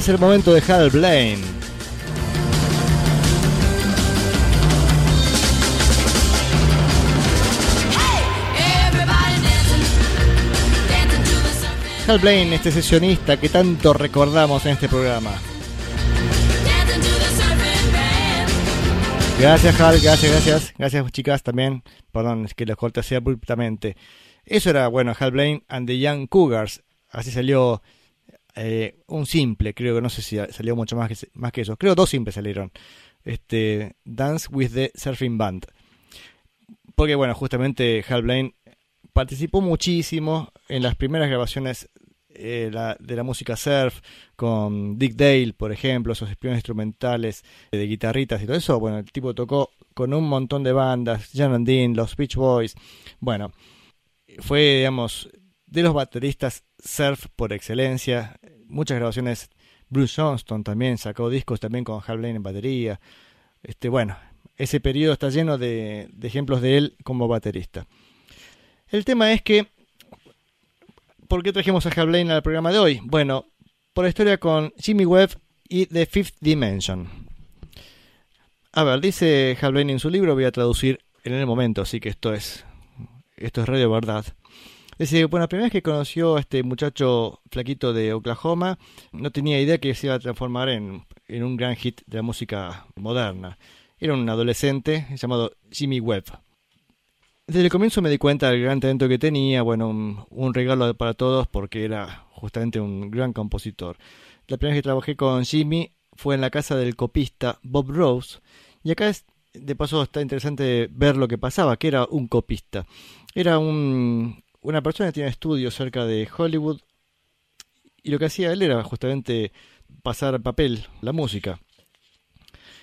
Es el momento de Hal Blaine. Hal Blaine, este sesionista que tanto recordamos en este programa. Gracias, Hal, gracias, gracias. Gracias, chicas, también. Perdón, es que los corté así abruptamente. Eso era, bueno, Hal Blaine and the Young Cougars. Así salió eh, un simple, creo que no sé si salió mucho más que, más que eso. Creo dos simples salieron. Este, Dance with the Surfing Band. Porque bueno, justamente Hal Blaine participó muchísimo en las primeras grabaciones eh, de la música surf con Dick Dale, por ejemplo, esos espiones instrumentales de guitarritas y todo eso. Bueno, el tipo tocó con un montón de bandas, Jan and Dean, los Beach Boys. Bueno, fue, digamos, de los bateristas surf por excelencia. Muchas grabaciones. Bruce Johnston también sacó discos también con Hal Blaine en batería. Este, bueno, ese periodo está lleno de, ejemplos de él como baterista. El tema es que, ¿por qué trajimos a Hal al programa de hoy? Bueno, por la historia con Jimmy Webb y The Fifth Dimension. A ver, dice Hal Blaine en su libro, voy a traducir en el momento, así que esto es, esto es radio verdad. Dice, bueno, la primera vez que conoció a este muchacho flaquito de Oklahoma, no tenía idea que se iba a transformar en, un gran hit de la música moderna. Era un adolescente llamado Jimmy Webb. Desde el comienzo me di cuenta del gran talento que tenía, bueno, un, regalo para todos porque era justamente un gran compositor. La primera vez que trabajé con Jimmy fue en la casa del copista Bob Rose, y acá de paso está interesante ver lo que pasaba, que era un copista. Era un, una persona que tiene estudios cerca de Hollywood y lo que hacía él era justamente pasar papel, la música.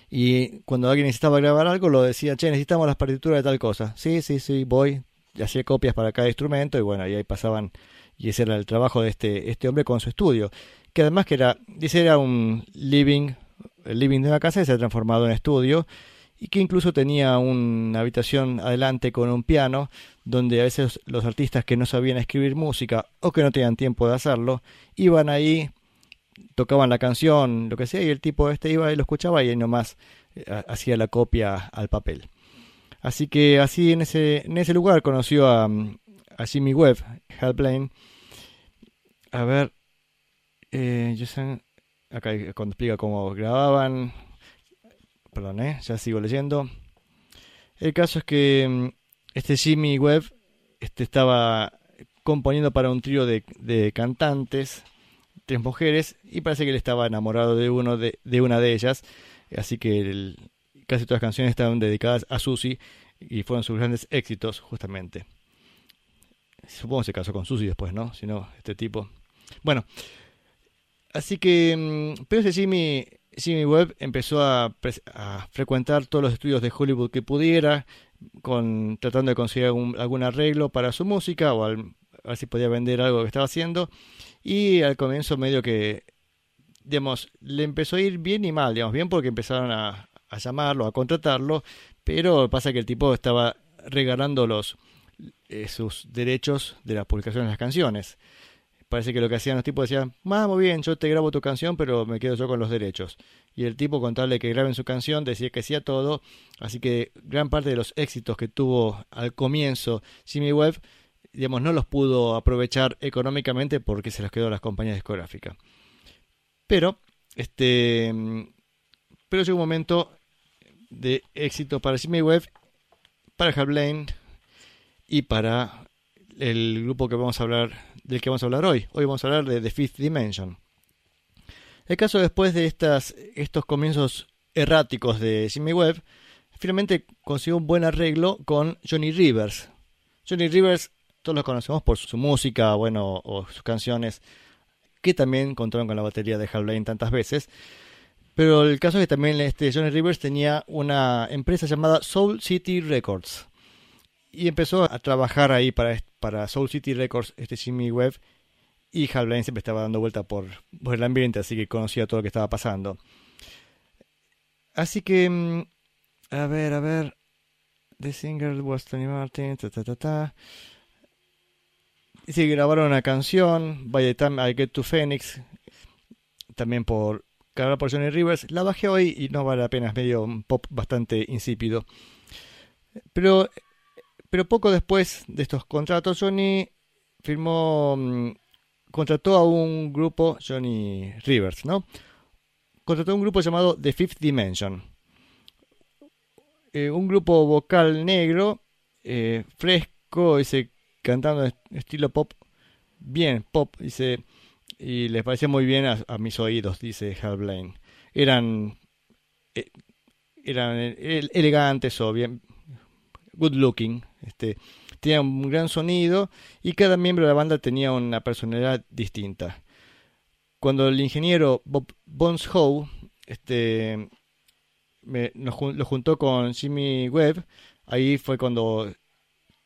Y cuando alguien necesitaba grabar algo, lo decía, che, necesitamos las partituras de tal cosa. Sí, sí, sí, voy. Y hacía copias para cada instrumento y bueno, y ahí pasaban. Y ese era el trabajo de este, este hombre con su estudio. Que además que era, dice, era un living, el living de una casa y se ha transformado en estudio y que incluso tenía una habitación adelante con un piano, donde a veces los artistas que no sabían escribir música o que no tenían tiempo de hacerlo, iban ahí, tocaban la canción, lo que sea, y el tipo este iba y lo escuchaba y ahí nomás eh, hacía la copia al papel. Así que así en ese, en ese lugar conoció a, a Jimmy Webb, Hal A ver, eh, acá cuando explica cómo grababan, Perdón, ¿eh? ya sigo leyendo. El caso es que mm, este Jimmy Webb este, estaba componiendo para un trío de, cantantes, tres mujeres, y parece que él estaba enamorado de, uno de, una de ellas. Así que casi todas las canciones estaban dedicadas a Susie y fueron sus grandes éxitos, justamente. Supongo que se casó con Susie después, ¿no? Si no, este tipo. Bueno, así que. Mm, pero ese Jimmy Jimmy Webb empezó a, frecuentar todos los estudios de Hollywood que pudiera, con, tratando de conseguir algún, arreglo para su música o a ver si podía vender algo que estaba haciendo. Y al comienzo medio que, digamos, le empezó a ir bien y mal, digamos, bien porque empezaron a, llamarlo, a contratarlo, pero pasa que el tipo estaba regalando los, eh, sus derechos de las publicaciones de las canciones parece que lo que hacían los tipos decían, ah, muy bien, yo te grabo tu canción, pero me quedo yo con los derechos. Y el tipo, con tal que graben su canción, decía que hacía todo. Así que gran parte de los éxitos que tuvo al comienzo Jimmy Webb, digamos, no los pudo aprovechar económicamente porque se los quedó a las compañías discográficas. Pero, este, pero llegó un momento de éxito para Jimmy Webb, para Hal Blaine y para el grupo que vamos a hablar del que vamos a hablar hoy. Hoy vamos a hablar de The Fifth Dimension. El caso después de estas, estos comienzos erráticos de Jimmy Webb, finalmente consiguió un buen arreglo con Johnny Rivers. Johnny Rivers, todos lo conocemos por su música, bueno, o sus canciones, que también contaron con la batería de Hal Blaine tantas veces. Pero el caso es que también este Johnny Rivers tenía una empresa llamada Soul City Records. Y empezó a trabajar ahí para, para Soul City Records, este Jimmy Webb. Y Hal Blaine siempre estaba dando vuelta por, por el ambiente, así que conocía todo lo que estaba pasando. Así que, mm, a ver, a ver. The singer was Tony Martin, ta ta ta ta. Sí, grabaron una canción, By the Time I Get to Phoenix, también por cargada por Johnny Rivers. La bajé hoy y no vale la pena, es medio un pop bastante insípido. Pero, pero poco después de estos contratos, Johnny firmó, mm, contrató a un grupo, Johnny Rivers, ¿no? Contrató a un grupo llamado The Fifth Dimension. Eh, un grupo vocal negro, eh, fresco, ese cantando estilo pop, bien pop, dice y les parecía muy bien a, mis oídos, dice Hal Blaine. Eran, eh, eran elegantes o bien good looking, este, tenían un gran sonido y cada miembro de la banda tenía una personalidad distinta. Cuando el ingeniero Bob Bones Howe este, lo juntó con Jimmy Webb, ahí fue cuando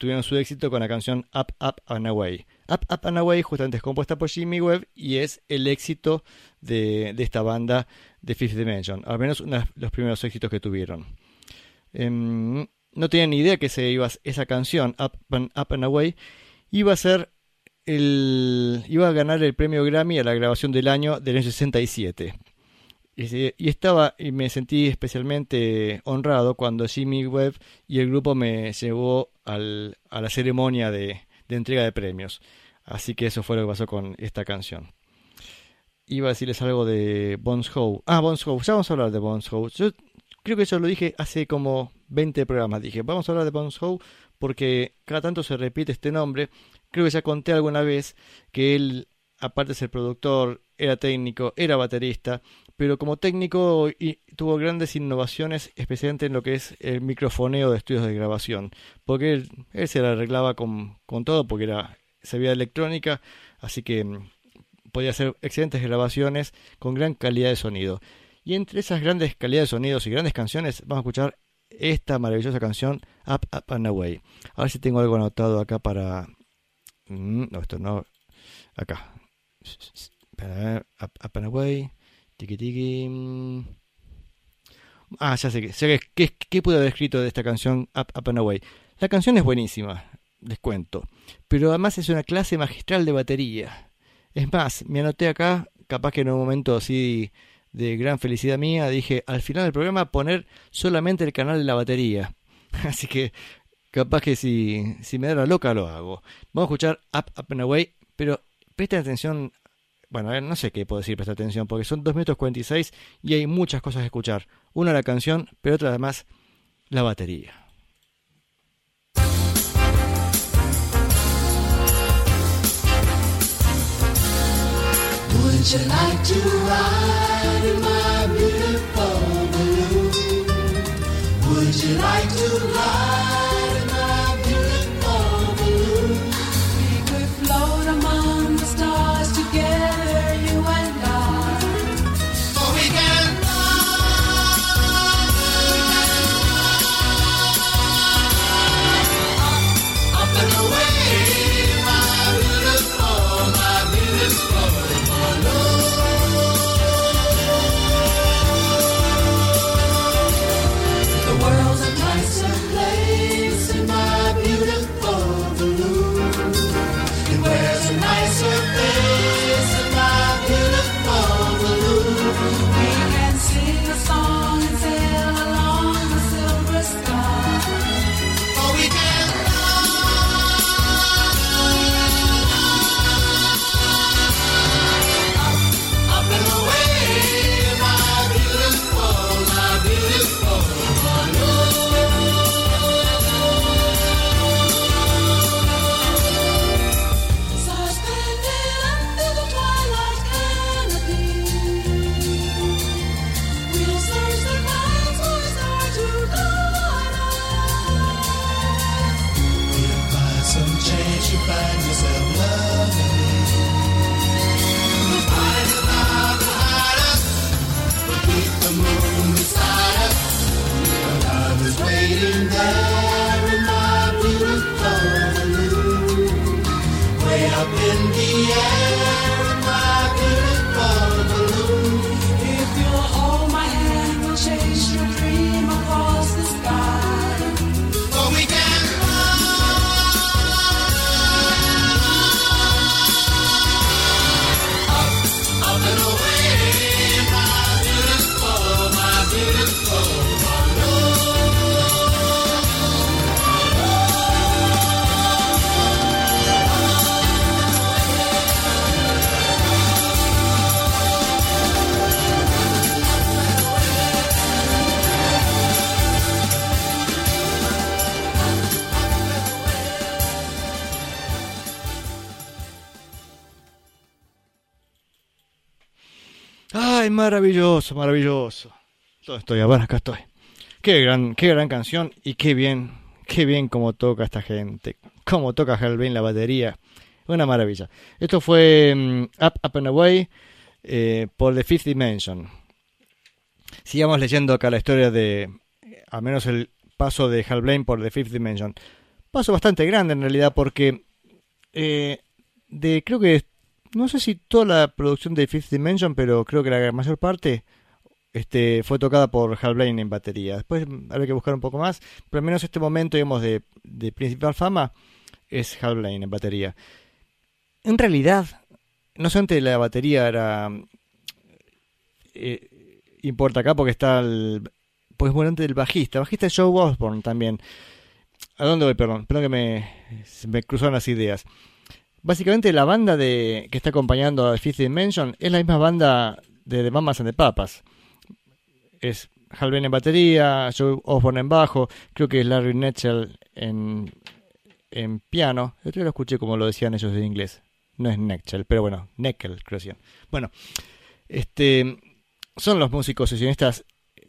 tuvieron su éxito con la canción Up, Up and Away. Up, Up and Away justamente es compuesta por Jimmy Webb y es el éxito de, esta banda de Fifth Dimension, al menos uno de los primeros éxitos que tuvieron. Em, no tenían ni idea que se iba, esa canción, Up and, Up and Away, iba a ser el, iba a ganar el premio Grammy a la grabación del año del año 67. Y, estaba y me sentí especialmente honrado cuando Jimmy Webb y el grupo me llevó al, a la ceremonia de, de entrega de premios. Así que eso fue lo que pasó con esta canción. Iba a decirles algo de Bones Howe. Ah, Bones Howe. Ya vamos a hablar de Bones Howe. Creo que eso lo dije hace como 20 programas. Dije, vamos a hablar de Bones Howe porque cada tanto se repite este nombre. Creo que ya conté alguna vez que él, aparte de ser productor, era técnico, era baterista, pero como técnico tuvo grandes innovaciones, especialmente en lo que es el microfoneo de estudios de grabación, porque él, él se la arreglaba con, con todo, porque era sabía electrónica, así que mm, podía hacer excelentes grabaciones con gran calidad de sonido. Y entre esas grandes calidades de sonidos y grandes canciones, vamos a escuchar esta maravillosa canción, Up, Up and Away. A ver si tengo algo anotado acá para... Mm, no, esto no... Acá. Up, up and Away. Tiki tiki. Mm. Ah, ya sé, sé que, ¿qué, pude haber escrito de esta canción Up, Up and Away? La canción es buenísima descuento. Pero además es una clase magistral de batería. Es más, me anoté acá, capaz que en un momento así de gran felicidad mía, dije al final del programa poner solamente el canal de la batería. Así que capaz que si, si me da la loca lo hago. Vamos a escuchar Up, Up and Away, pero presten atención. Bueno, no sé qué puedo decir, presta atención, porque son 2 minutos 46 y hay muchas cosas que escuchar. Una la canción, pero otra además la batería. In my beautiful balloon? Would you like to ride? ¡Ay, maravilloso, maravilloso! Todo estoy, a ver, acá estoy. Qué gran, qué gran canción y qué bien, qué bien como toca esta gente. Cómo toca Hellbane la batería. Una maravilla. Esto fue mm, Up, Up and Away eh, por The Fifth Dimension. Sigamos leyendo acá la historia de, al menos el paso de Hellblade por The Fifth Dimension. Paso bastante grande en realidad porque eh, de creo que no sé si toda la producción de Fifth Dimension, pero creo que la mayor parte este, fue tocada por Hellblade en batería. Después habrá que buscar un poco más, pero al menos este momento, digamos, de, de principal fama es Hellblade en batería. En realidad, no solamente la batería era eh, importa acá porque está el pues volante del bajista, bajista Joe Osborne también. ¿A dónde voy? Perdón, perdón que me, me cruzaron las ideas. Básicamente la banda de que está acompañando a Fifth Dimension es la misma banda de The Mamas and the Papas. Es Hal en batería, Joe Osborne en bajo, creo que es Larry Netchell en, en piano. Yo lo escuché como lo decían ellos en inglés. No es Netchell, pero bueno, Neckel, creo que Bueno, este, son los músicos sesionistas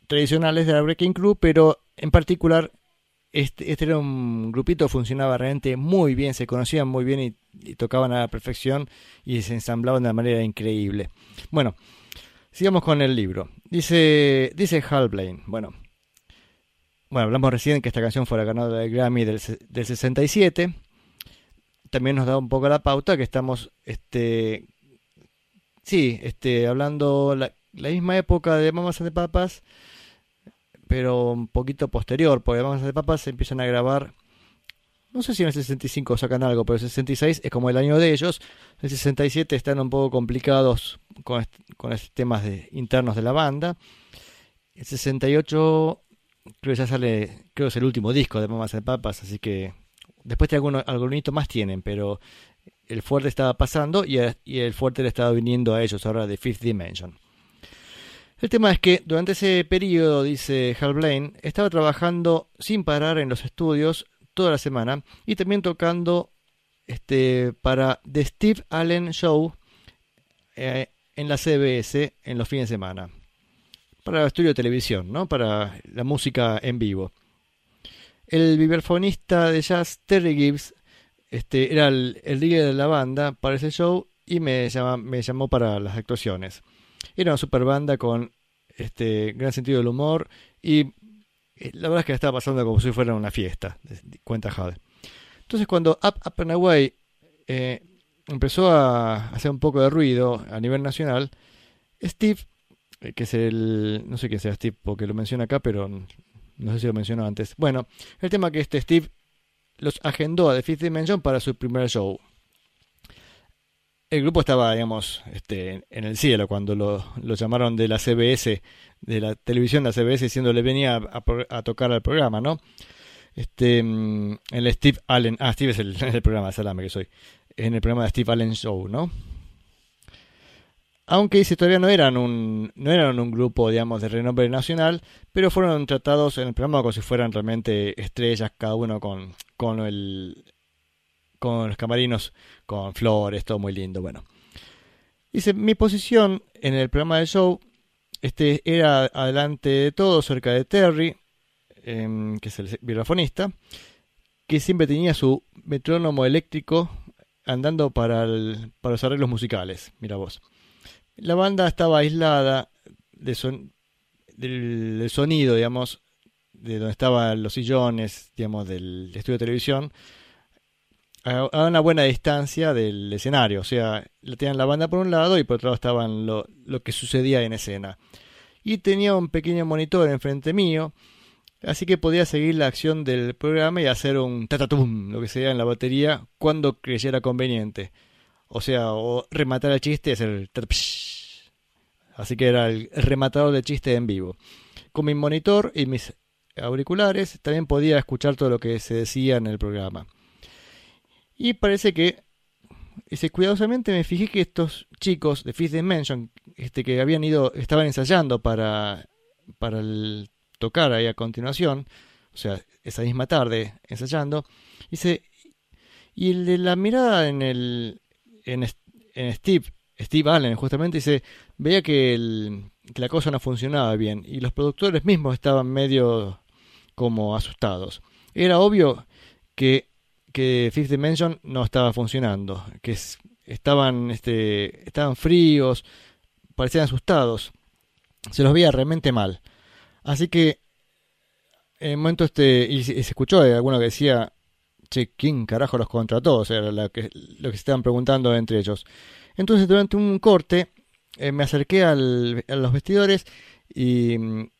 tradicionales de la Breaking Crew, pero en particular este, este, era un grupito funcionaba realmente muy bien, se conocían muy bien y, tocaban a la perfección y se ensamblaban de una manera increíble. Bueno, sigamos con el libro. Dice, dice Hal Blaine, bueno, bueno, hablamos recién que esta canción fue la ganadora del Grammy del, del 67. También nos da un poco la pauta que estamos, este, sí, este, hablando la, la misma época de Mamas de Papas pero un poquito posterior, porque además de Papas se empiezan a grabar, no sé si en el 65 sacan algo, pero el 66 es como el año de ellos, el 67 están un poco complicados con, con temas de, internos de la banda, el 68 creo que ya sale, creo que es el último disco de Mamas de Papas, así que después de algunos, algún más tienen, pero el fuerte estaba pasando y el fuerte le estaba viniendo a ellos ahora de Fifth Dimension. El tema es que durante ese periodo, dice Hal Blaine, estaba trabajando sin parar en los estudios toda la semana y también tocando este, para The Steve Allen Show eh, en la CBS en los fines de semana. Para el estudio de televisión, ¿no? Para la música en vivo. El vibrafonista de jazz Terry Gibbs este, era el, líder de la banda para ese show y me, me llamó para las actuaciones. Era una super banda con este gran sentido del humor y eh, la verdad es que la estaba pasando como si fuera una fiesta, cuenta Jade. Entonces cuando Up, Up and Away eh, empezó a hacer un poco de ruido a nivel nacional, Steve, eh, que es el, no sé qué sea Steve porque lo menciona acá, pero no sé si lo mencionó antes. Bueno, el tema que este Steve los agendó a The Fifth Dimension para su primer show el grupo estaba, digamos, este, en el cielo cuando lo, llamaron de la CBS, de la televisión de la CBS, diciéndole venía a, tocar al programa, ¿no? Este, mm, el Steve Allen, ah, Steve es el, el programa, salame que soy, en el programa de Steve Allen Show, ¿no? Aunque dice todavía no eran un, no eran un grupo, digamos, de renombre nacional, pero fueron tratados en el programa como si fueran realmente estrellas, cada uno con, con el, con los camarinos, con flores, todo muy lindo. Bueno, dice: Mi posición en el programa del show este, era adelante de todo, cerca de Terry, em, que es el vibrafonista, que siempre tenía su metrónomo eléctrico andando para, para los arreglos musicales. Mira vos. La banda estaba aislada de del, sonido, digamos, de donde estaban los sillones, digamos, del estudio de televisión a, una buena distancia del escenario. O sea, tenían la banda por un lado y por otro lado estaban lo, que sucedía en escena. Y tenía un pequeño monitor enfrente mío, así que podía seguir la acción del programa y hacer un tatatum, lo que sea en la batería, cuando creyera conveniente. O sea, o rematar el chiste y hacer Así que era el rematador de chiste en vivo. Con mi monitor y mis auriculares también podía escuchar todo lo que se decía en el programa. Y parece que, ese, cuidadosamente me fijé que estos chicos de Fifth Dimension, este, que habían ido, estaban ensayando para, para el, tocar ahí a continuación, o sea, esa misma tarde ensayando, dice, y el de la mirada en el, en, en Steve, Steve Allen justamente dice, veía que, la cosa no funcionaba bien y los productores mismos estaban medio como asustados. Era obvio que, que Fifth Dimension no estaba funcionando, que estaban, este, estaban fríos, parecían asustados, se los veía realmente mal. Así que en el momento este, y se, escuchó de alguno que decía, che, ¿quién carajo los contrató? O sea, lo que, lo que se estaban preguntando entre ellos. Entonces, durante un corte, eh, me acerqué al, a los vestidores y mm,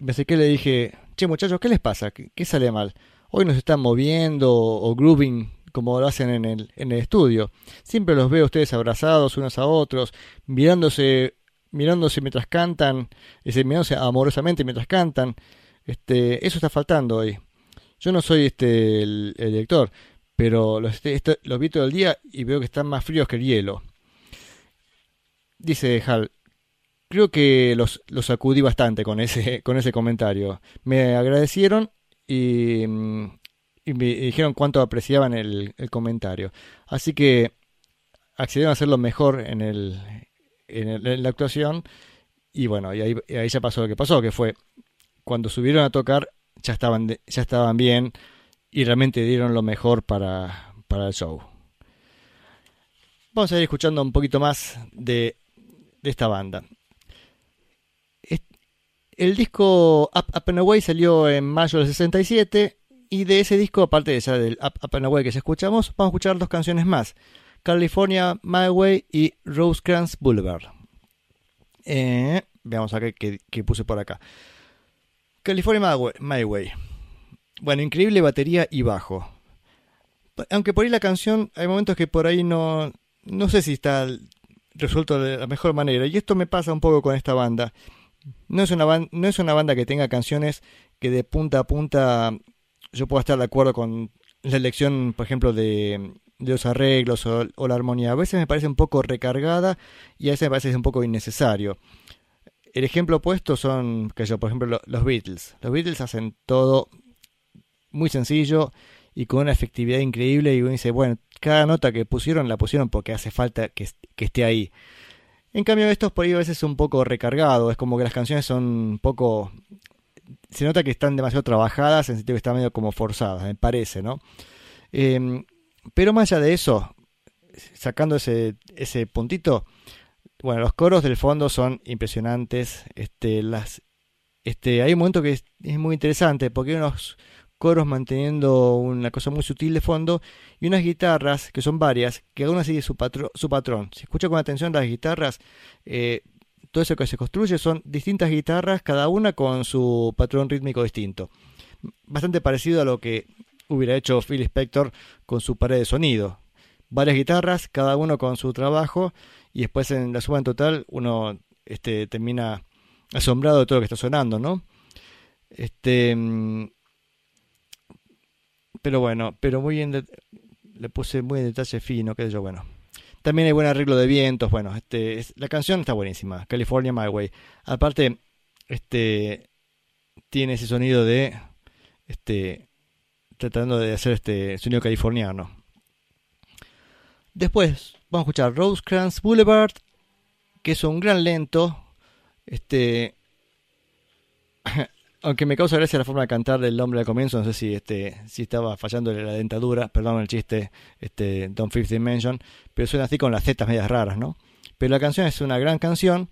me acerqué y le dije, che, muchachos, ¿qué les pasa? ¿Qué, sale mal? Hoy nos están moviendo o grooving como lo hacen en el, en el estudio. Siempre los veo ustedes abrazados unos a otros, mirándose, mirándose mientras cantan, mirándose amorosamente mientras cantan. Este, eso está faltando hoy. Yo no soy este el, director, pero los, este, los vi todo el día y veo que están más fríos que el hielo. Dice Hal, creo que los, los sacudí bastante con ese, con ese comentario. Me agradecieron y, y me dijeron cuánto apreciaban el, el, comentario. Así que accedieron a hacerlo mejor en, el, en, la actuación. Y bueno, y ahí, ahí ya pasó lo que pasó, que fue cuando subieron a tocar ya estaban, ya estaban bien y realmente dieron lo mejor para, para el show. Vamos a ir escuchando un poquito más de, de esta banda. El disco Up, Up and Away salió en mayo del 67 y de ese disco, aparte de esa del Up, Up and Away que ya escuchamos, vamos a escuchar dos canciones más. California My Way y Rosecrans Boulevard. Eh, veamos qué puse por acá. California My Way. Bueno, increíble batería y bajo. Aunque por ahí la canción, hay momentos que por ahí no, no sé si está resuelto de la mejor manera. Y esto me pasa un poco con esta banda. No es una, banda, no es una banda que tenga canciones que de punta a punta yo pueda estar de acuerdo con la elección, por ejemplo, de, los arreglos o, o, la armonía. A veces me parece un poco recargada y a veces me parece un poco innecesario el ejemplo opuesto son, que yo, por ejemplo, los Beatles. Los Beatles hacen todo muy sencillo y con una efectividad increíble y uno dice, bueno, cada nota que pusieron la pusieron porque hace falta que, esté ahí. En cambio, estos por ahí a veces un poco recargados, es como que las canciones son un poco... Se nota que están demasiado trabajadas, en el sentido que están medio como forzadas, me parece, ¿no? Em, pero más allá de eso, sacando ese, ese puntito, bueno, los coros del fondo son impresionantes. Este, las, este, hay un momento que es, muy interesante porque hay unos coros manteniendo una cosa muy sutil de fondo y unas guitarras que son varias, que una sigue su, su patrón. Si escucha con atención las guitarras, eh, todo eso que se construye son distintas guitarras, cada una con su patrón rítmico distinto. Bastante parecido a lo que hubiera hecho Phil Spector con su pared de sonido. Varias guitarras, cada uno con su trabajo y después en la suma en total uno este, termina asombrado de todo lo que está sonando, ¿no? Este, mm, pero bueno, pero muy bien, le puse muy en detalle fino, qué sé yo, bueno. También hay buen arreglo de vientos, bueno, este, la canción está buenísima, California My Way. Aparte, este, tiene ese sonido de, este, tratando de hacer este sonido californiano. Después vamos a escuchar Rosecrans Boulevard, que es un gran lento. Este. Aunque me causa gracia la forma de cantar del hombre al comienzo, no sé si este si estaba fallando la dentadura, perdón el chiste, este Don't Fifth Dimension, pero suena así con las zetas medias raras, ¿no? Pero la canción es una gran canción,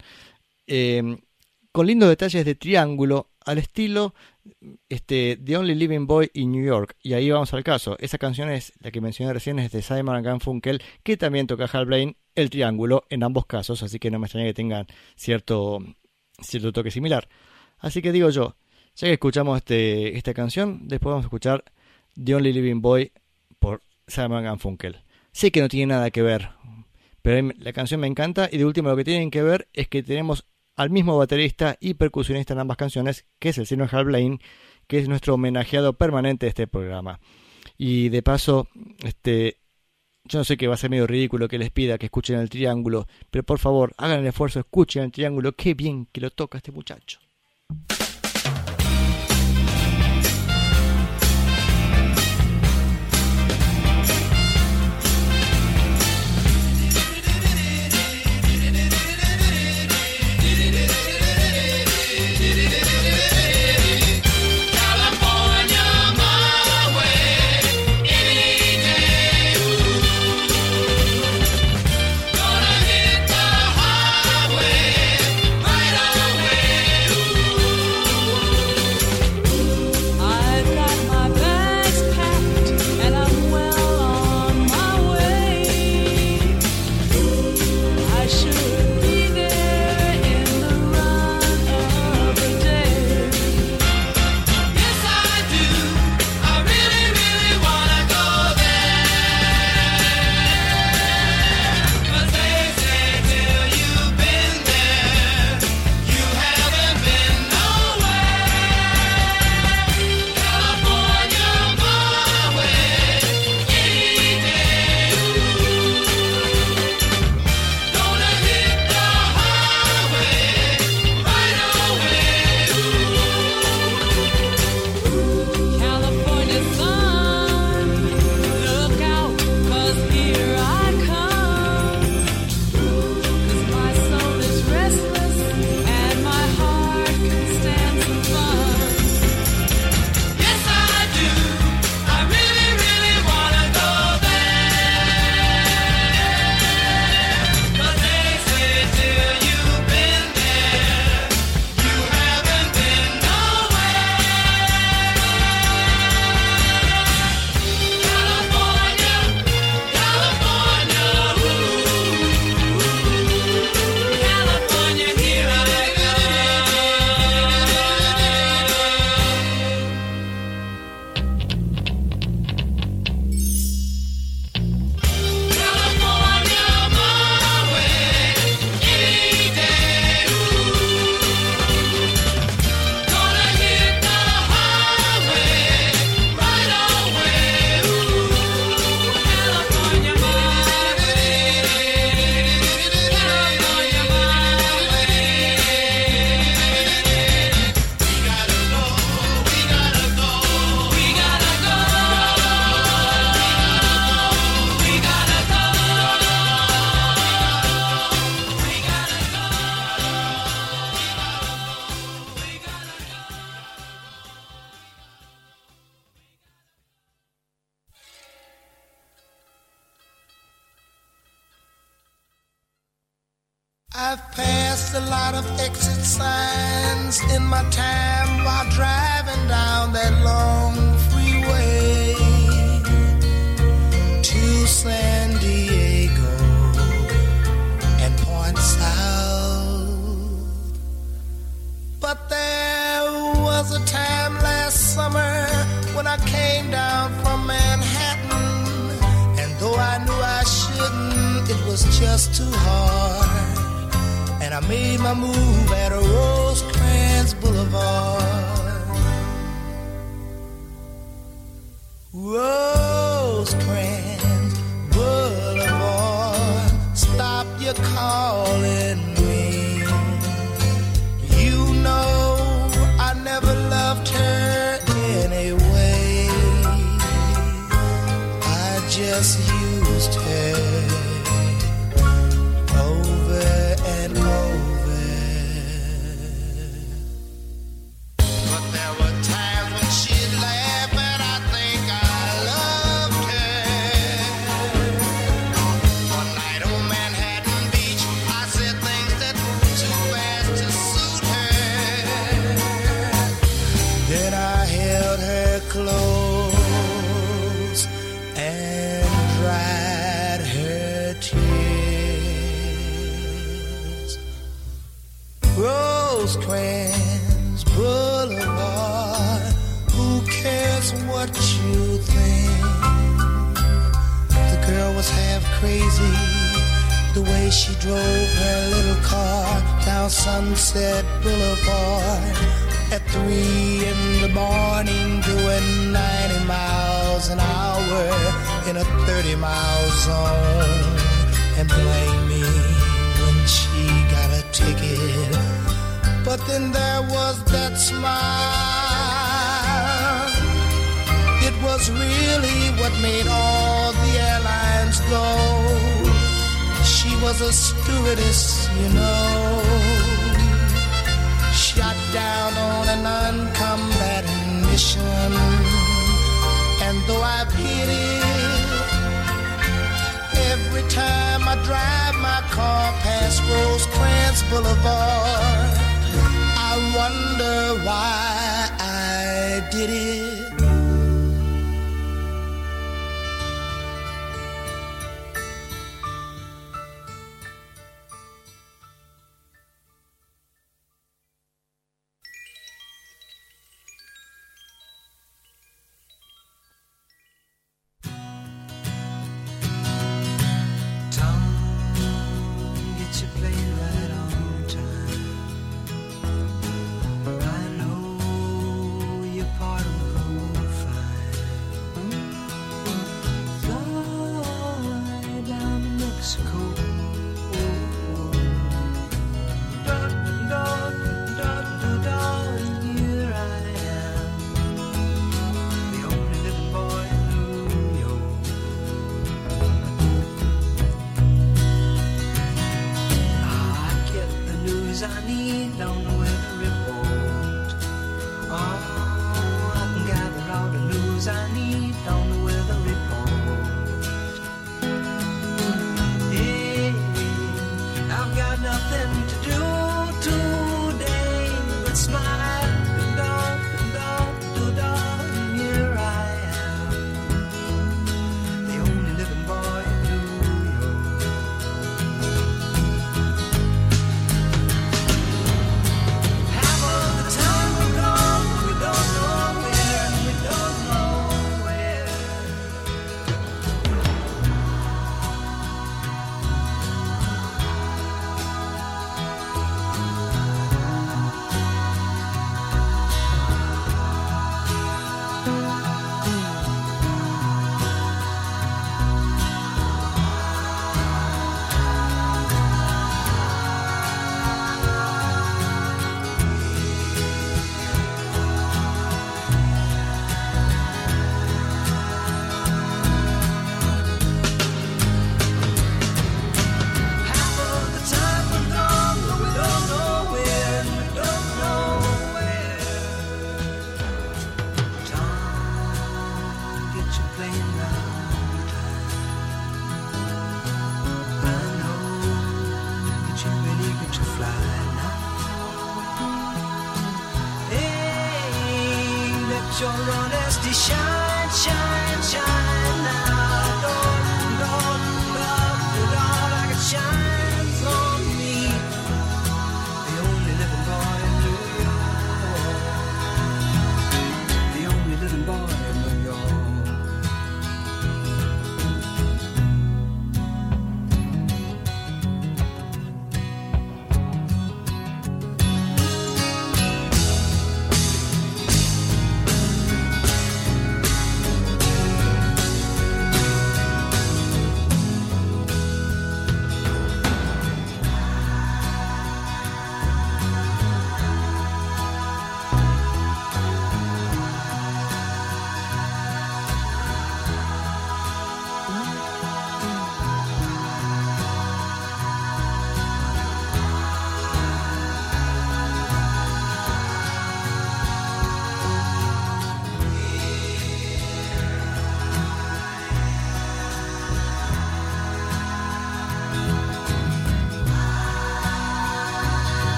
eh, con lindos detalles de triángulo, al estilo este, The Only Living Boy in New York. Y ahí vamos al caso. Esa canción es la que mencioné recién, es de Simon Garfunkel, que también toca Hal Blaine, el triángulo, en ambos casos. Así que no me extraña que tengan cierto, cierto toque similar. Así que digo yo, ya que escuchamos este, esta canción, después vamos a escuchar The Only Living Boy por Simon Garfunkel. Sé que no tiene nada que ver, pero la canción me encanta y de último lo que tienen que ver es que tenemos al mismo baterista y percusionista en ambas canciones, que es el señor Hal Blaine, que es nuestro homenajeado permanente de este programa. Y de paso, este, yo no sé que va a ser medio ridículo que les pida que escuchen el triángulo, pero por favor, hagan el esfuerzo, escuchen el triángulo, qué bien que lo toca este muchacho.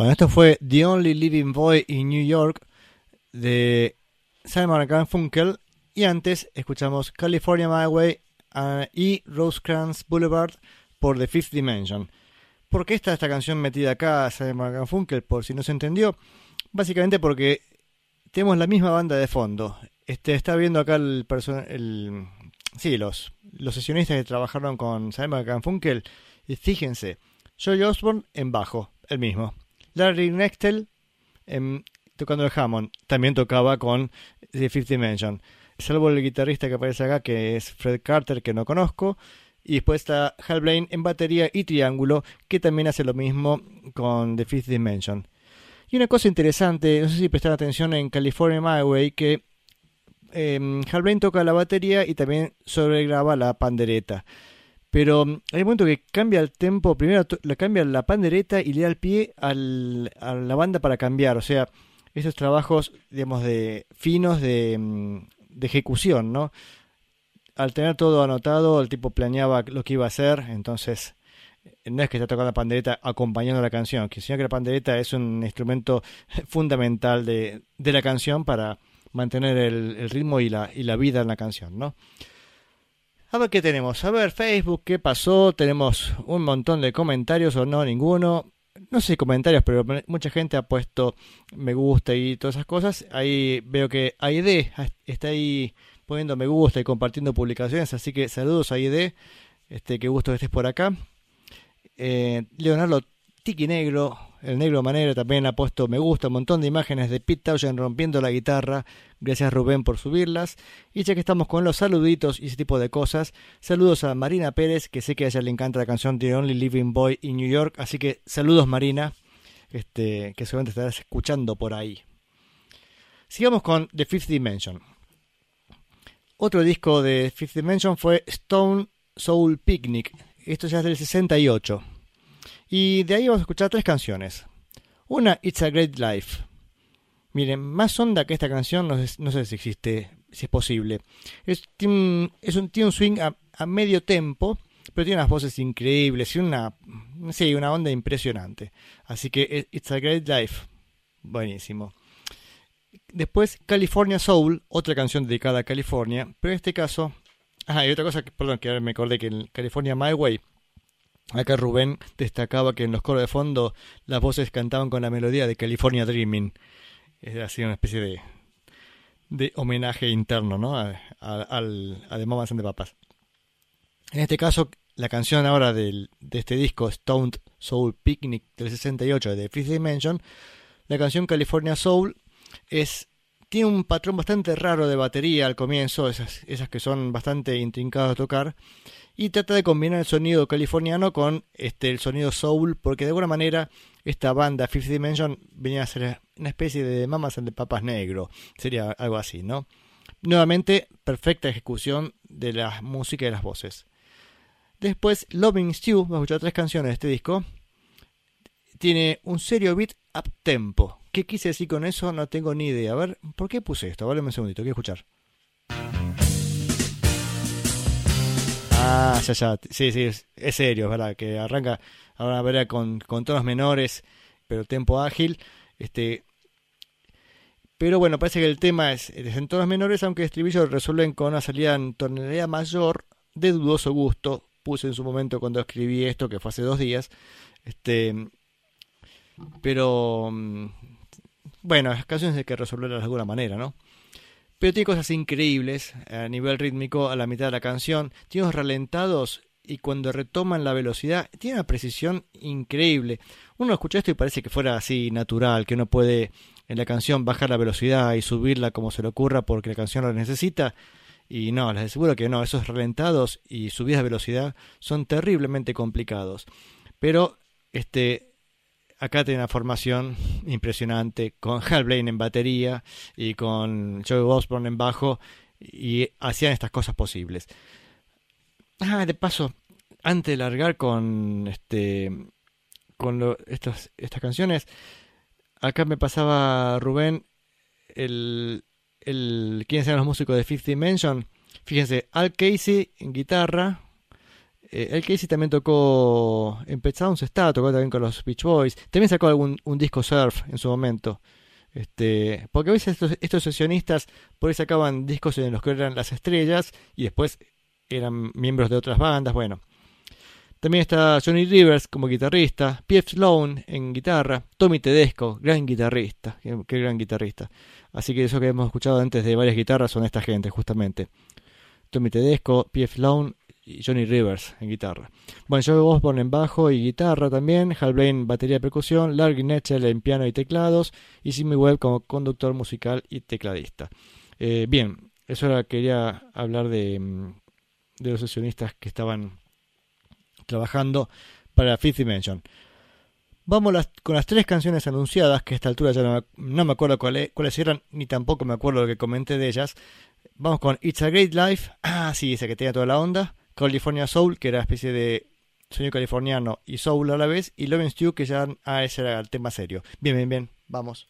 Bueno, esto fue The Only Living Boy in New York de Simon Garfunkel y antes escuchamos California My Way ah, y Rosecrans Boulevard por The Fifth Dimension. ¿Por qué está esta canción metida acá, Simon Garfunkel? Por si no se entendió. Básicamente porque tenemos la misma banda de fondo. Este, está viendo acá el, sí, los, los sesionistas que trabajaron con Simon Garfunkel. Y fíjense, Joey Osborne en bajo, el mismo. Larry Nextel em, tocando el Hammond, también tocaba con The Fifth Dimension. Salvo el guitarrista que aparece acá, que es Fred Carter, que no conozco. Y después está Hal Blaine en batería y triángulo, que también hace lo mismo con The Fifth Dimension. Y una cosa interesante, no sé si prestan atención en California My Way, que eh, Hal Blaine toca la batería y también sobregraba la pandereta. Pero mm, hay un momento que cambia el tempo, primero le cambia la pandereta y le da el pie al- a la banda para cambiar. O sea, esos trabajos, digamos, de finos de, mm, de ejecución, ¿no? Al tener todo anotado, el tipo planeaba lo que iba a hacer, entonces eh, no es que está tocando la pandereta acompañando la canción, sino que la pandereta es un instrumento fundamental de, de la canción para mantener el, el ritmo y la, y la vida en la canción, ¿no? A ver qué tenemos. A ver, Facebook, ¿qué pasó? Tenemos un montón de comentarios o no, ninguno. No sé si comentarios, pero mucha gente ha puesto me gusta y todas esas cosas. Ahí veo que Aide está ahí poniendo me gusta y compartiendo publicaciones. Así que saludos a Aide. Este, qué gusto que estés por acá. Eh, Leonardo Tiki Negro, el negro manero también ha puesto me gusta, un montón de imágenes de Pete Townshend rompiendo la guitarra. Gracias Rubén por subirlas. Y ya que estamos con los saluditos y ese tipo de cosas, saludos a Marina Pérez, que sé que a ella le encanta la canción The Only Living Boy in New York. Así que saludos Marina, este, que seguramente estarás escuchando por ahí. Sigamos con The Fifth Dimension. Otro disco de Fifth Dimension fue Stone Soul Picnic. Esto ya es del 68. Y de ahí vamos a escuchar tres canciones. Una, It's a Great Life. Miren, más onda que esta canción, no sé, no sé si existe, si es posible. Es, tiene, es un, tiene un swing a, medio tempo, pero tiene unas voces increíbles y una, sí, una onda impresionante. Así que It's a Great Life. Buenísimo. Después, California Soul, otra canción dedicada a California, pero en este caso. Ah, y otra cosa, perdón, que me acordé que en California My Way Acá Rubén destacaba que en los coros de fondo las voces cantaban con la melodía de California Dreaming. Es así una especie de, de homenaje interno, ¿no? A, a, al, a The Mamas and the Papas. En este caso, la canción ahora del, de este disco, Stoned Soul Picnic del 68 de Fifth Dimension, la canción California Soul es tiene un patrón bastante raro de batería al comienzo, esas, esas que son bastante intrincadas a tocar. Y trata de combinar el sonido californiano con este, el sonido soul, porque de alguna manera esta banda Fifth Dimension venía a ser una especie de Mamas de Papas Negro, sería algo así, ¿no? Nuevamente, perfecta ejecución de la música y las voces. Después, Loving Stew, vamos a escuchar tres canciones de este disco. Tiene un serio beat up tempo. ¿Qué quise decir con eso? No tengo ni idea. A ver, ¿por qué puse esto? Vale un segundito, quiero escuchar. Ah, ya, ya. Sí, sí, es, serio, es verdad. Que arranca ahora verá con, con tonos menores, pero tempo ágil. Este, pero bueno, parece que el tema es, en tonos menores, aunque el estribillo resuelven con una salida en tonalidad mayor de dudoso gusto. Puse en su momento cuando escribí esto, que fue hace dos días. Este, pero mm, bueno, las canciones hay que resolverlas de alguna manera, ¿no? Pero tiene cosas increíbles a nivel rítmico a la mitad de la canción. Tiene unos ralentados y cuando retoman la velocidad, tiene una precisión increíble. Uno escucha esto y parece que fuera así natural, que uno puede en la canción bajar la velocidad y subirla como se le ocurra porque la canción lo necesita. Y no, les aseguro que no, esos ralentados y subidas de velocidad son terriblemente complicados. Pero este acá tiene una formación impresionante con Hal Blaine en batería y con Joey Osborne en bajo y hacían estas cosas posibles. Ah, de paso, antes de largar con este con estas, estas canciones, acá me pasaba Rubén el, el quiénes eran los músicos de Fifth Dimension. Fíjense, Al Casey en guitarra. Eh, Al Casey también tocó en Pet Sounds tocó también con los Beach Boys. También sacó algún un disco surf en su momento. Este, porque a veces estos, estos sesionistas por ahí sacaban discos en los que eran las estrellas y después eran miembros de otras bandas. Bueno, también está Johnny Rivers como guitarrista, P.F. Sloan en guitarra, Tommy Tedesco, gran guitarrista, qué, gran guitarrista. Así que eso que hemos escuchado antes de varias guitarras son esta gente, justamente. Tommy Tedesco, P.F. Sloan Johnny Rivers en guitarra. Bueno, Joe Osborne en bajo y guitarra también, Hal Blaine batería y percusión, Larry Netchell en piano y teclados y Simmy Webb como conductor musical y tecladista. Eh, bien, eso era, quería hablar de, mm, de los sesionistas que estaban trabajando para Fifth Dimension. Vamos con las tres canciones anunciadas, que a esta altura ya no, me acuerdo cuáles, cuáles eran, ni tampoco me acuerdo lo que comenté de ellas. Vamos con It's a Great Life, ah, sí, esa que tenía toda la onda. California Soul, que era especie de sueño californiano y soul a la vez. Y Loving Stew, que ya, ah, ese era el tema serio. Bien, bien, bien, vamos.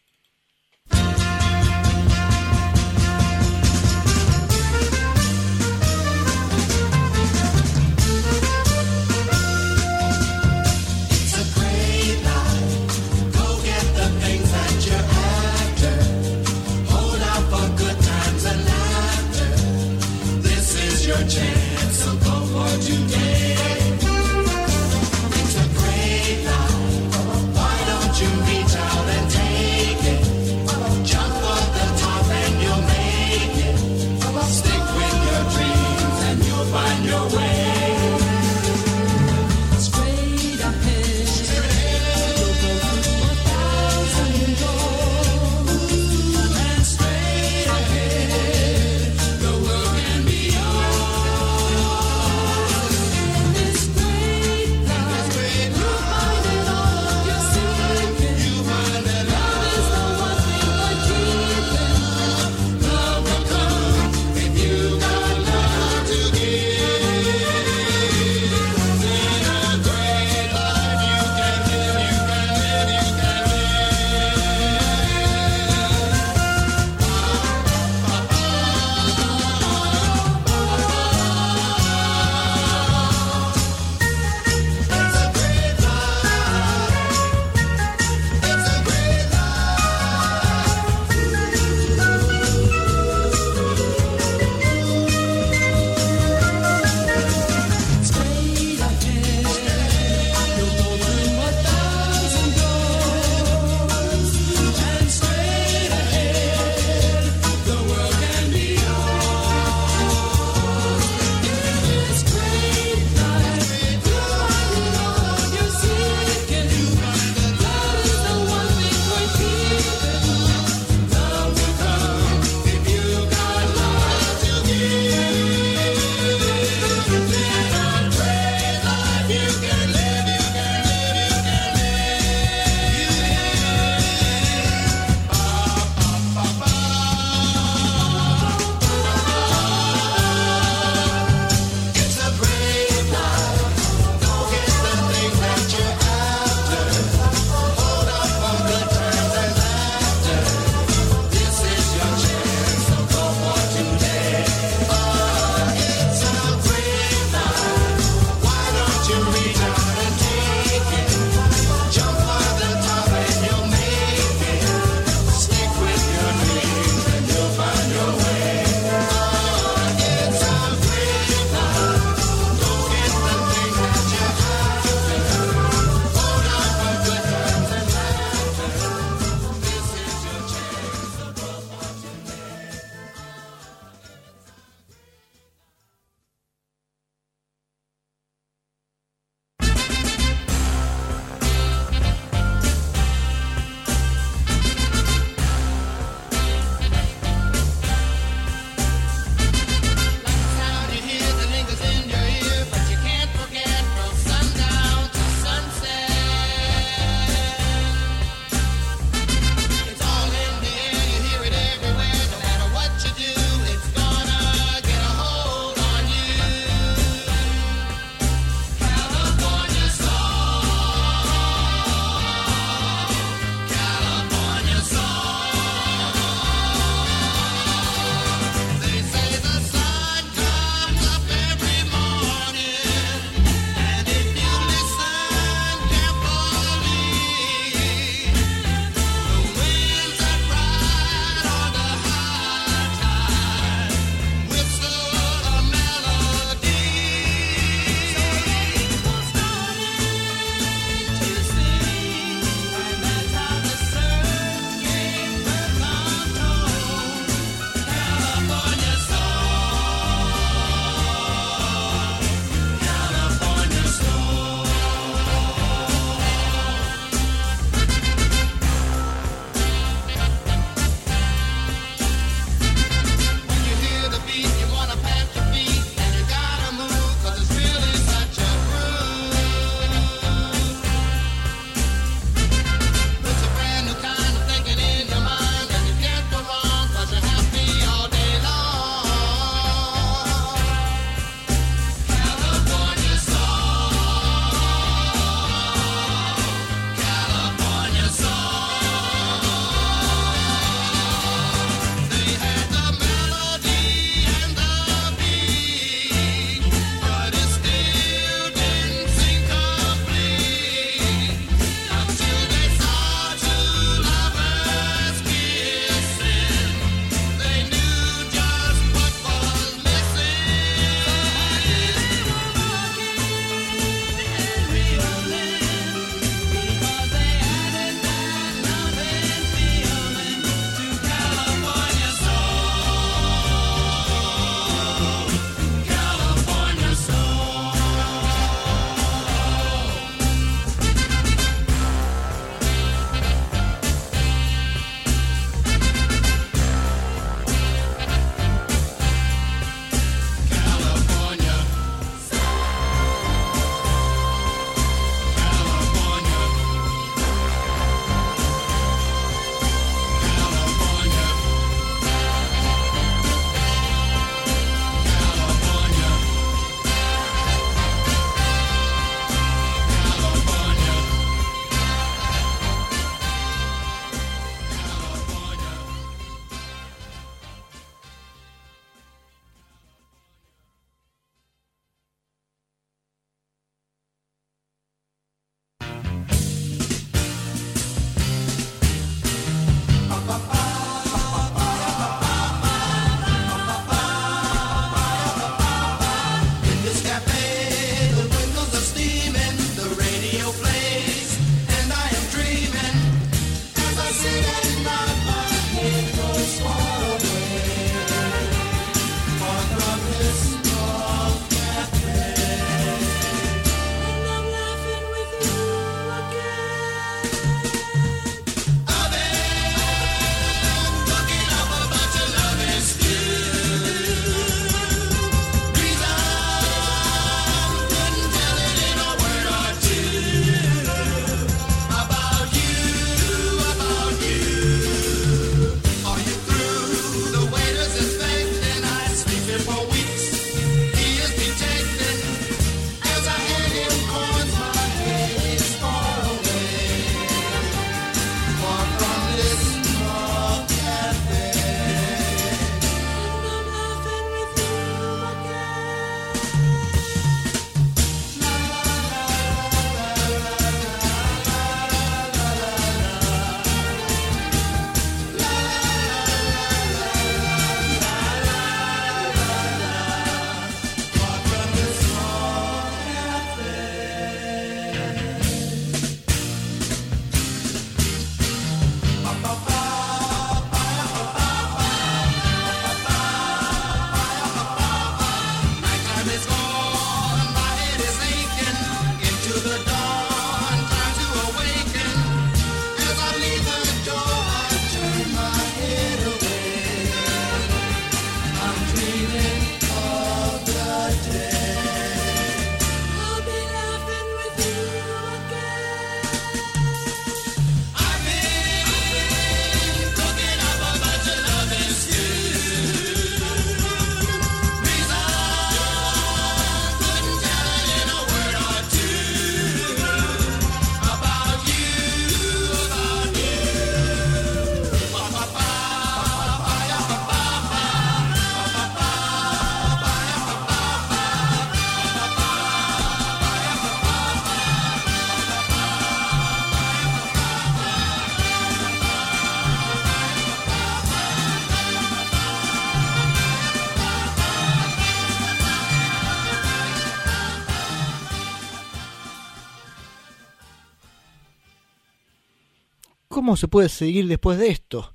¿Cómo se puede seguir después de esto?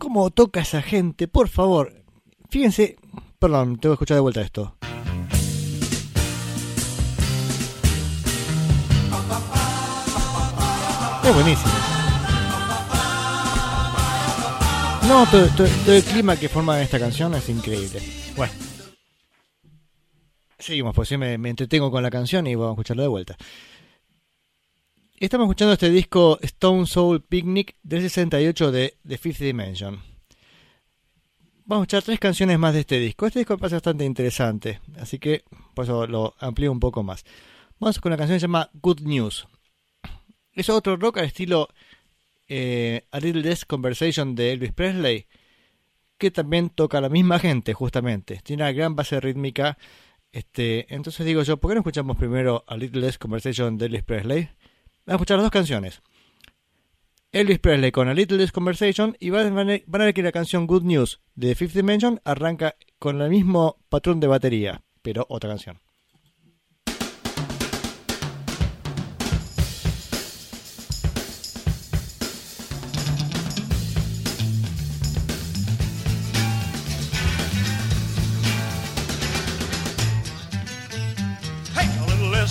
¿Cómo toca esa gente? Por favor, fíjense, perdón, tengo que escuchar de vuelta esto. Es buenísimo. No, todo, todo- todo el clima que forma esta canción es increíble. Bueno. Seguimos, pues me, me entretengo con la canción y vamos a escucharlo de vuelta. Estamos escuchando este disco Stone Soul Picnic del 68 de The Fifth Dimension. Vamos a escuchar tres canciones más de este disco. Este disco parece bastante interesante, así que por eso lo amplío un poco más. Vamos con la canción que se llama Good News. Es otro rock al estilo eh, A Little Less Conversation de Elvis Presley, que también toca a la misma gente, justamente. Tiene una gran base rítmica. Este, entonces digo yo, ¿por qué no escuchamos primero A Little Less Conversation de Elvis Presley? Vamos a escuchar dos canciones. Elvis Presley con A Little Less Conversation y van van a ver que la canción Good News de Fifth Dimension arranca con el mismo patrón de batería, pero otra canción.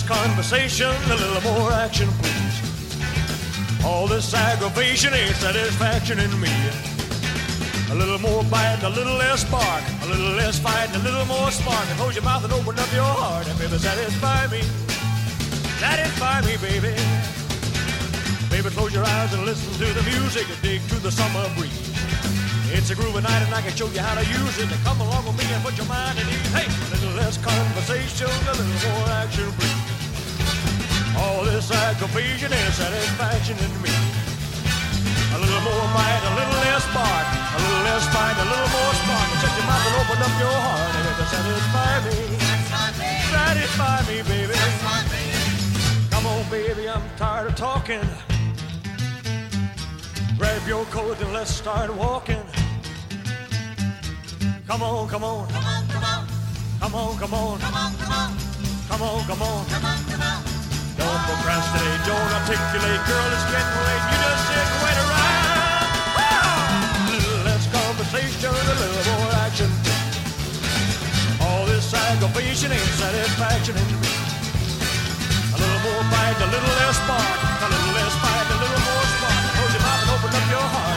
Conversation, a little more action, please. All this aggravation ain't satisfaction in me. A little more bite, a little less bark, a little less fight, a little more spark. And close your mouth and open up your heart, and baby, satisfy me. Satisfy me, baby. Baby, close your eyes and listen to the music and dig to the summer breeze. It's a groovy night and I can show you how to use it. Come along with me and put your mind at ease. Hey, a little less conversation, a little more action, please. All this aggravation and satisfaction in me. A little more bite, a little less bark, a little less fight, a little more spark. Shut your mouth and open up your heart and it'll satisfy me. Satisfy me, baby. Come on, baby, I'm tired of talking. Grab your coat and let's start walking. Come on, come on. Come on, come on. Come on, come on. Come on, come on. Come on, come on. Come on, come on. Don't procrastinate, don't articulate, girl, it's getting late. You just sit and wait around. Ah! A little less conversation, a little more action. All this aggravation ain't satisfaction. A little more bite, a little less spark. A little less bite, a little more spark. Close your mouth and open up your heart,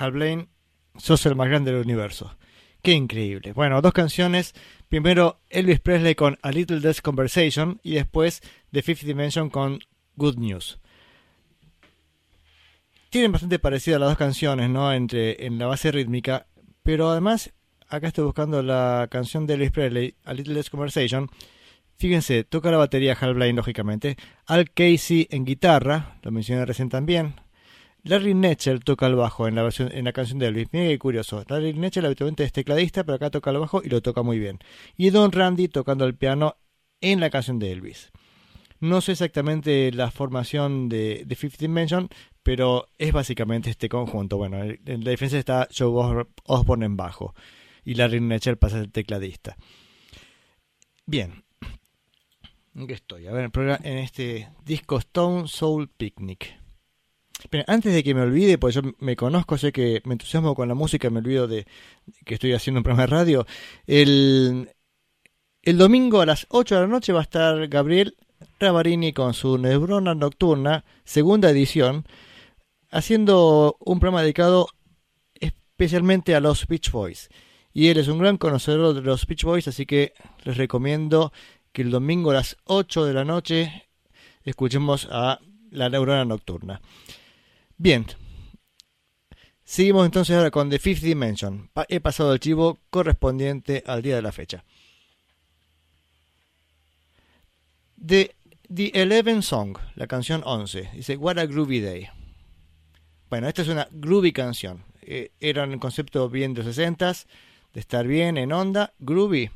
Hal Blaine, sos el más grande del universo. Qué increíble. Bueno, dos canciones. Primero Elvis Presley con A Little Death Conversation y después The Fifth Dimension con Good News. Tienen bastante parecidas las dos canciones, ¿no? Entre, en la base rítmica, pero además, acá estoy buscando la canción de Elvis Presley, A Little Death Conversation. Fíjense, toca la batería Hal Blaine, lógicamente. Al Casey en guitarra, lo mencioné recién también. Larry Netchell toca el bajo en la, versión, en la canción de Elvis. Mira qué curioso. Larry Netchell habitualmente es tecladista, pero acá toca el bajo y lo toca muy bien. Y Don Randy tocando el piano en la canción de Elvis. No sé exactamente la formación de, de Fifth Dimension, pero es básicamente este conjunto. Bueno, en la diferencia está Joe Osborne en bajo y Larry Netchell pasa ser tecladista. Bien. ¿En qué estoy? A ver, en este disco Stone Soul Picnic antes de que me olvide, pues yo me conozco, sé que me entusiasmo con la música, me olvido de que estoy haciendo un programa de radio. El, el domingo a las 8 de la noche va a estar Gabriel Ravarini con su Neurona Nocturna, segunda edición, haciendo un programa dedicado especialmente a los Beach Boys. Y él es un gran conocedor de los Beach Boys, así que les recomiendo que el domingo a las 8 de la noche escuchemos a la Neurona Nocturna. Bien. Seguimos entonces ahora con The Fifth Dimension. He pasado el chivo correspondiente al día de la fecha. The, The Eleven Song, la canción 11. Dice, What a Groovy Day. Bueno, esta es una groovy canción. Eh, era un concepto bien de los 60 de estar bien, en onda, groovy.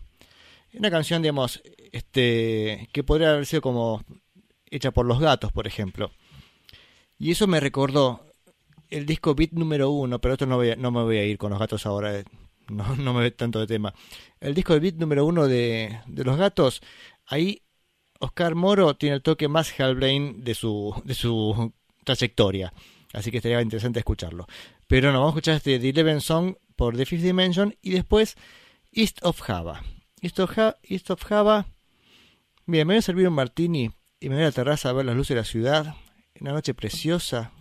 Una canción, digamos, este, que podría haber sido como hecha por los gatos, por ejemplo. Y eso me recordó el disco Beat número uno, pero esto no, voy no me voy a ir con los gatos ahora, eh, no, no me ve tanto de tema. El disco de Beat número uno de, de los gatos, ahí Oscar Moro tiene el toque más Hellbrain de su, de su trayectoria. Así que estaría interesante escucharlo. Pero no, vamos a escuchar este The Eleven Song por The Fifth Dimension y después East of Java. East of, East of Java. Bien, me voy a servir un martini y me voy a la terraza a ver las luces de la ciudad una noche preciosa,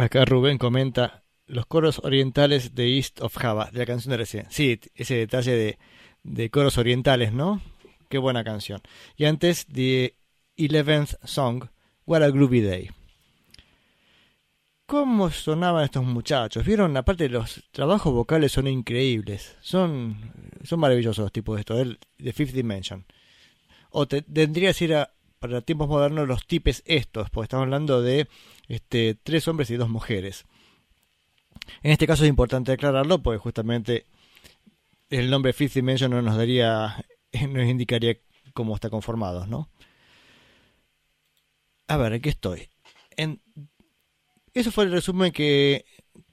Acá Rubén comenta los coros orientales de East of Java, de la canción de recién. Sí, ese detalle de, de coros orientales, ¿no? Qué buena canción. Y antes, The Eleventh Song, What a Groovy Day. ¿Cómo sonaban estos muchachos? ¿Vieron? Aparte, los trabajos vocales son increíbles. Son, son maravillosos los tipos de esto, el- de Fifth Dimension. O te, tendría que ser a- para tiempos modernos los tipes estos, porque estamos hablando de este, tres hombres y dos mujeres. En este caso es importante aclararlo, porque justamente el nombre Fifth Dimension no nos daría, nos indicaría cómo está conformados, ¿no? A ver, aquí estoy. En, eso fue el resumen que,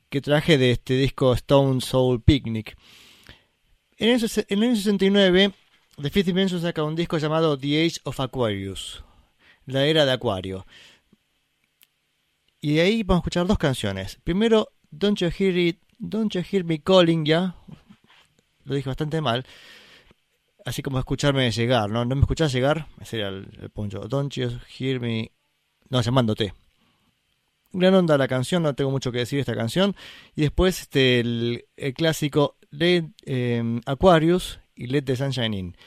que traje de este disco Stone Soul Picnic. En el, en el año 69, The Fifth Dimension saca un disco llamado The Age of Aquarius, la era de Acuario. Y de ahí vamos a escuchar dos canciones. Primero, Don't You Hear It, Don't You Hear Me Calling Ya. Lo dije bastante mal. Así como escucharme llegar, ¿no? ¿No me escuchás llegar? Ese era el, el punto. Don't You Hear Me... No, llamándote. Gran onda la canción, no tengo mucho que decir de esta canción. Y después este, el, clásico Let eh, Aquarius y Let the Sunshine In.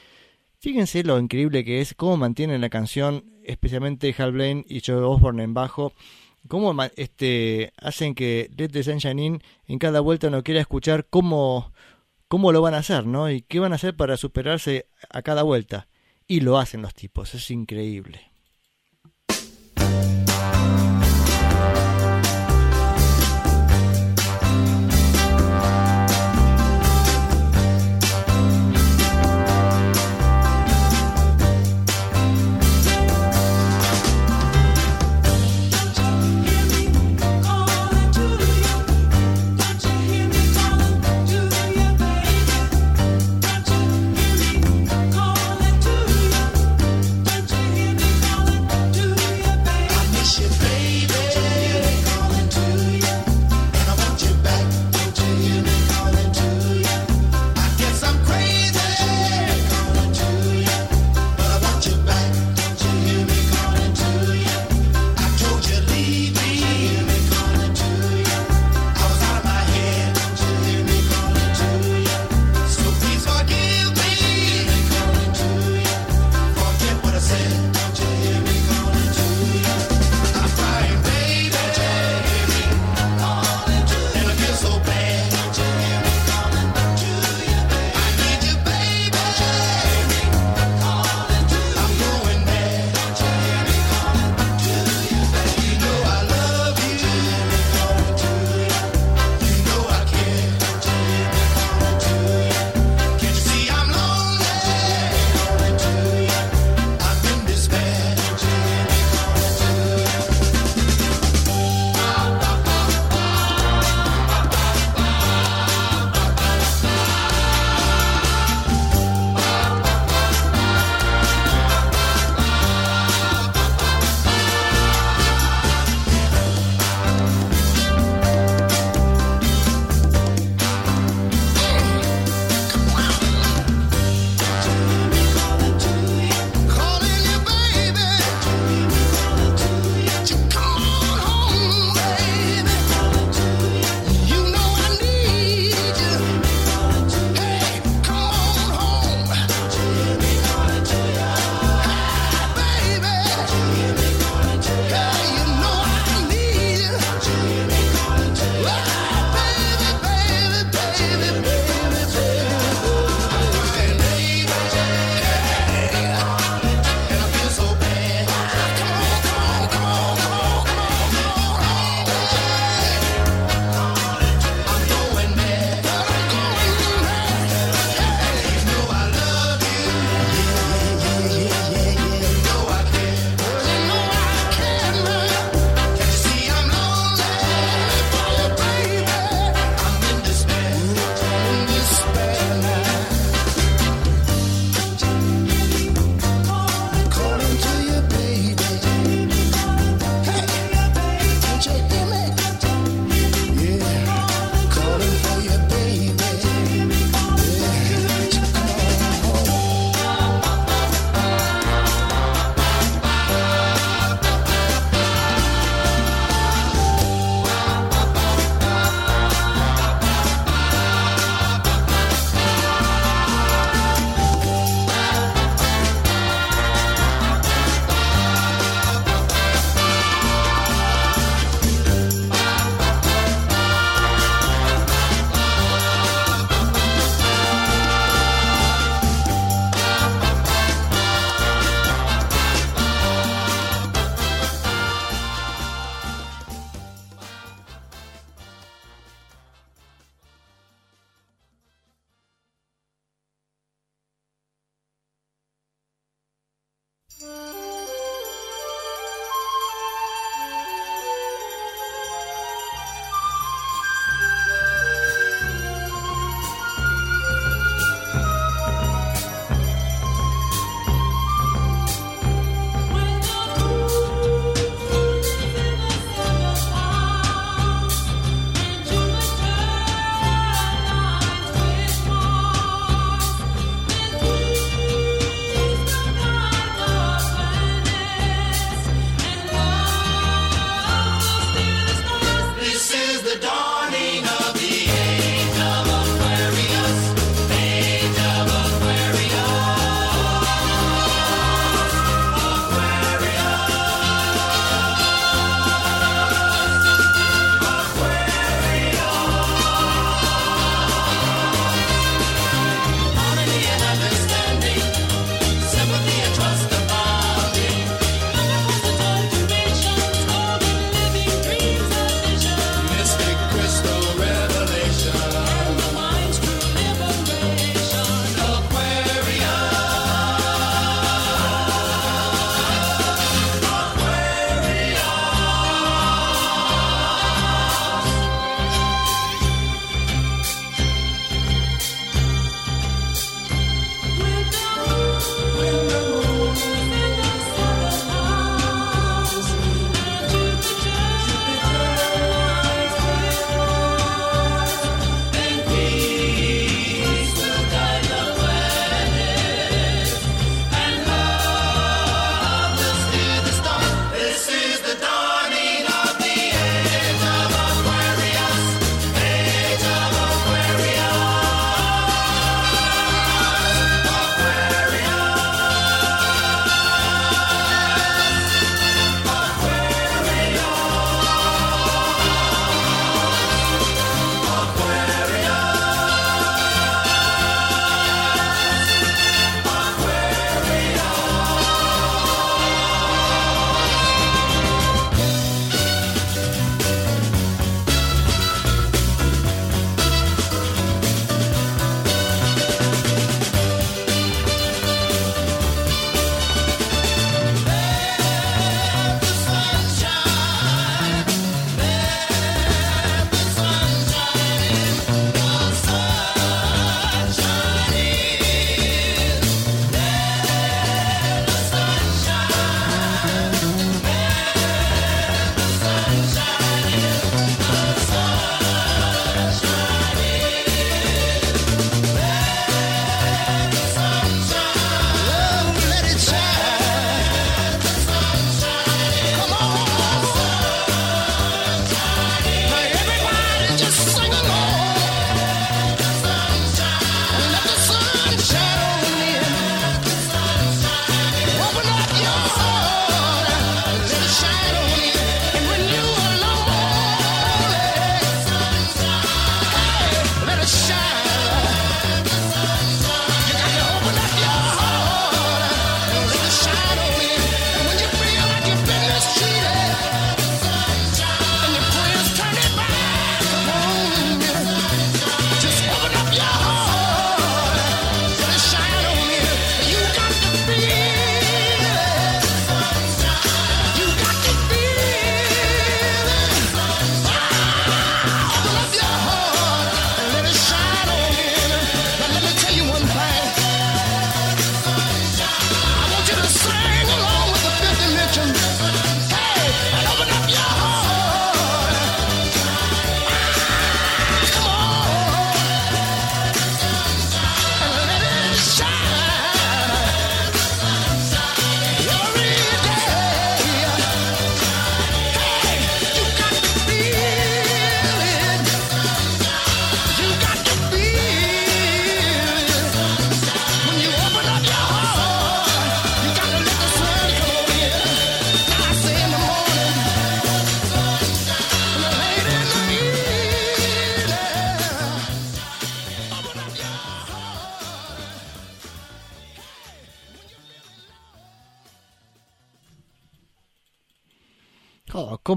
Fíjense lo increíble que es, cómo mantienen la canción, especialmente Hal Blaine y Joe Osborne en bajo, cómo este, hacen que Let the Sunshine In en cada vuelta no quiera escuchar cómo, cómo lo van a hacer, ¿no? Y qué van a hacer para superarse a cada vuelta. Y lo hacen los tipos, es increíble.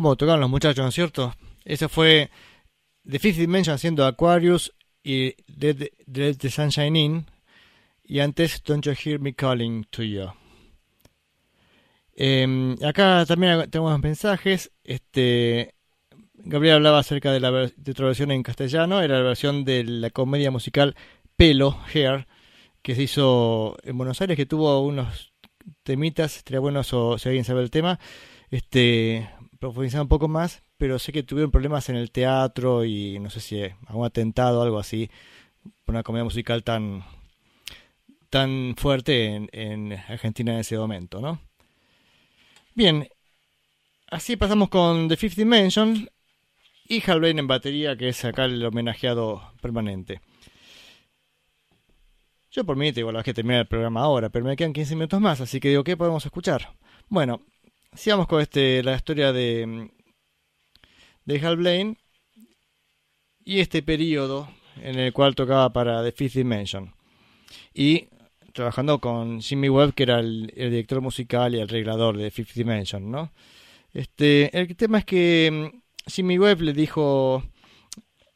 ¿Cómo tocaron los muchachos, no es cierto? Eso fue The Fifth Dimension haciendo Aquarius y Let Let the Sunshine In. Y antes Don't You Hear Me Calling to You. Eh, acá también tenemos mensajes. Este, Gabriel hablaba acerca de, la, de otra versión en castellano. Era la versión de la comedia musical Pelo, Hair, que se hizo en Buenos Aires, que tuvo unos temitas. Estaría bueno si alguien sabe el tema. Este, profundizar un poco más. Pero sé que tuvieron problemas en el teatro y no sé si algún atentado o algo así. Por una comedia musical tan, tan fuerte en, en Argentina en ese momento, ¿no? Bien, así pasamos con The Fifth Dimension y Hal en batería, que es acá el homenajeado permanente. Yo por mí te digo, la que terminar el programa ahora, pero me quedan 15 minutos más, así que digo, ¿qué podemos escuchar? Bueno, sigamos con este, la historia de, de Hal Blaine y este periodo en el cual tocaba para The Fifth Dimension. Y trabajando con Jimmy Webb, que era el, director musical y el arreglador de Fifth Dimension, ¿no? Este, el tema es que mm, Jimmy Webb le dijo